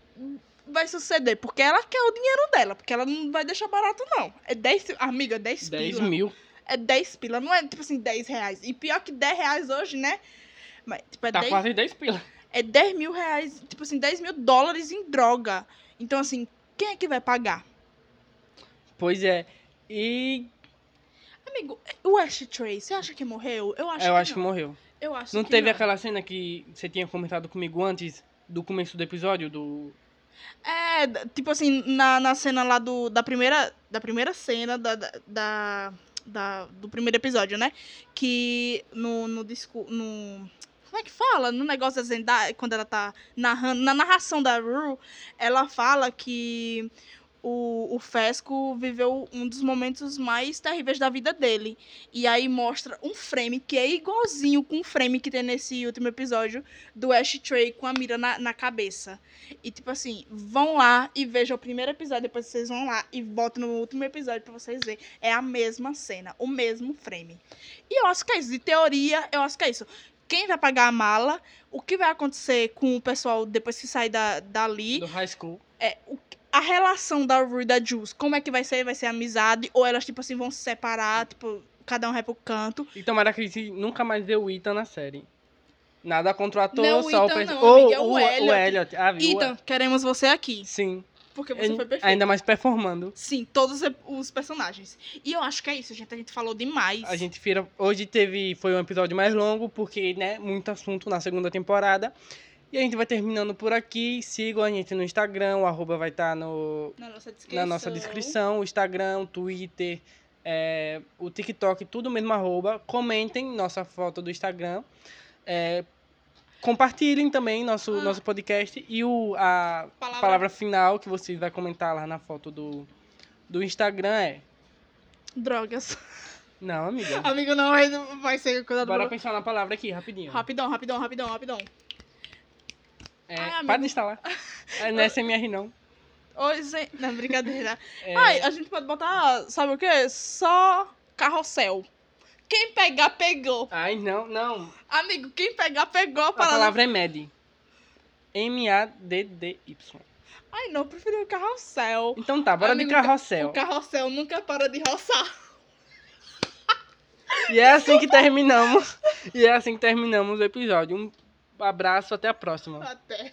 [SPEAKER 1] vai suceder? Porque ela quer o dinheiro dela, porque ela não vai deixar barato, não. É 10, amiga, 10
[SPEAKER 2] 10
[SPEAKER 1] pila.
[SPEAKER 2] mil.
[SPEAKER 1] É 10 pila, não é tipo assim, 10 reais. E pior que 10 reais hoje, né? Mas, tipo, é,
[SPEAKER 2] Tá
[SPEAKER 1] 10,
[SPEAKER 2] quase 10 pila.
[SPEAKER 1] é 10 mil reais, tipo assim, 10 mil dólares em droga. Então, assim, quem é que vai pagar?
[SPEAKER 2] Pois é. E
[SPEAKER 1] Amigo, o Ashtray, você acha que morreu? Eu acho
[SPEAKER 2] eu
[SPEAKER 1] que
[SPEAKER 2] acho que morreu.
[SPEAKER 1] Eu acho
[SPEAKER 2] Não
[SPEAKER 1] que
[SPEAKER 2] teve aquela cena que você tinha comentado comigo antes do começo do episódio? Do.
[SPEAKER 1] É, tipo assim, na, na cena lá do, da primeira. Da primeira cena da, da, da- da- do primeiro episódio, né? Que no, no disco. No, como é que fala? No negócio da Zendaya, quando ela tá narrando. Na narração da Rue, ela fala que o, o Fesco viveu um dos momentos mais terríveis da vida dele. E aí mostra um frame que é igualzinho com o frame que tem nesse último episódio do Ashtray com a mira na, na cabeça. E tipo assim, vão lá e vejam o primeiro episódio, depois vocês vão lá e voltam no último episódio pra vocês verem. É a mesma cena, o mesmo frame. E eu acho que é isso. De teoria, eu acho que é isso. Quem vai pagar a mala? O que vai acontecer com o pessoal depois que sair da, dali?
[SPEAKER 2] Do high school.
[SPEAKER 1] É, o- a relação da Rue e da Jules, como é que vai ser? Vai ser amizade? Ou elas, tipo assim, vão se separar, tipo, cada um vai pro canto?
[SPEAKER 2] E tomara que nunca mais vê o Ethan na série. Nada contra o ator,
[SPEAKER 1] Não,
[SPEAKER 2] só o
[SPEAKER 1] Ethan
[SPEAKER 2] perso-
[SPEAKER 1] não,
[SPEAKER 2] Ou
[SPEAKER 1] amiga, é o
[SPEAKER 2] o,
[SPEAKER 1] Elliot.
[SPEAKER 2] o Elliot. Ah?
[SPEAKER 1] Ethan, queremos você aqui.
[SPEAKER 2] Sim.
[SPEAKER 1] Porque você
[SPEAKER 2] Ele-
[SPEAKER 1] foi perfeito.
[SPEAKER 2] Ainda mais performando.
[SPEAKER 1] Sim, todos os- os personagens. E eu acho que é isso, gente. A gente falou demais.
[SPEAKER 2] A gente vira. Hoje teve. Foi um episódio mais longo, porque, né, muito assunto na segunda temporada. E a gente vai terminando por aqui. Sigam a gente no Instagram, o arroba vai estar no,
[SPEAKER 1] Na nossa descrição.
[SPEAKER 2] na nossa descrição. O Instagram, o Twitter, é, o TikTok, tudo mesmo arroba. Comentem nossa foto do Instagram. É, compartilhem também nosso,
[SPEAKER 1] Ah.
[SPEAKER 2] nosso podcast. E o, a
[SPEAKER 1] Palavra-
[SPEAKER 2] palavra final que vocês vão comentar lá na foto do, do Instagram é.
[SPEAKER 1] Drogas.
[SPEAKER 2] Não, amiga.
[SPEAKER 1] Amigo, não vai, vai ser coisa do...
[SPEAKER 2] Bora pensar na palavra aqui, rapidinho.
[SPEAKER 1] Rapidão, rapidão, rapidão, rapidão.
[SPEAKER 2] É,
[SPEAKER 1] Ai,
[SPEAKER 2] para de instalar. É, não é SMR, não.
[SPEAKER 1] Oi, gente... Não, brincadeira.
[SPEAKER 2] É,
[SPEAKER 1] Ai, a gente pode botar, sabe o quê? Só carrossel. Quem pegar, pegou.
[SPEAKER 2] Ai, não, não.
[SPEAKER 1] Amigo, quem pegar, pegou.
[SPEAKER 2] A
[SPEAKER 1] Para
[SPEAKER 2] palavra é MED. M-A-D-D-Y.
[SPEAKER 1] Ai, não, eu preferi o carrossel.
[SPEAKER 2] Então tá, bora
[SPEAKER 1] Amigo,
[SPEAKER 2] de carrossel.
[SPEAKER 1] O carrossel nunca para de roçar.
[SPEAKER 2] E é assim que terminamos. E é assim que terminamos o episódio. Um abraço, até a próxima.
[SPEAKER 1] Até.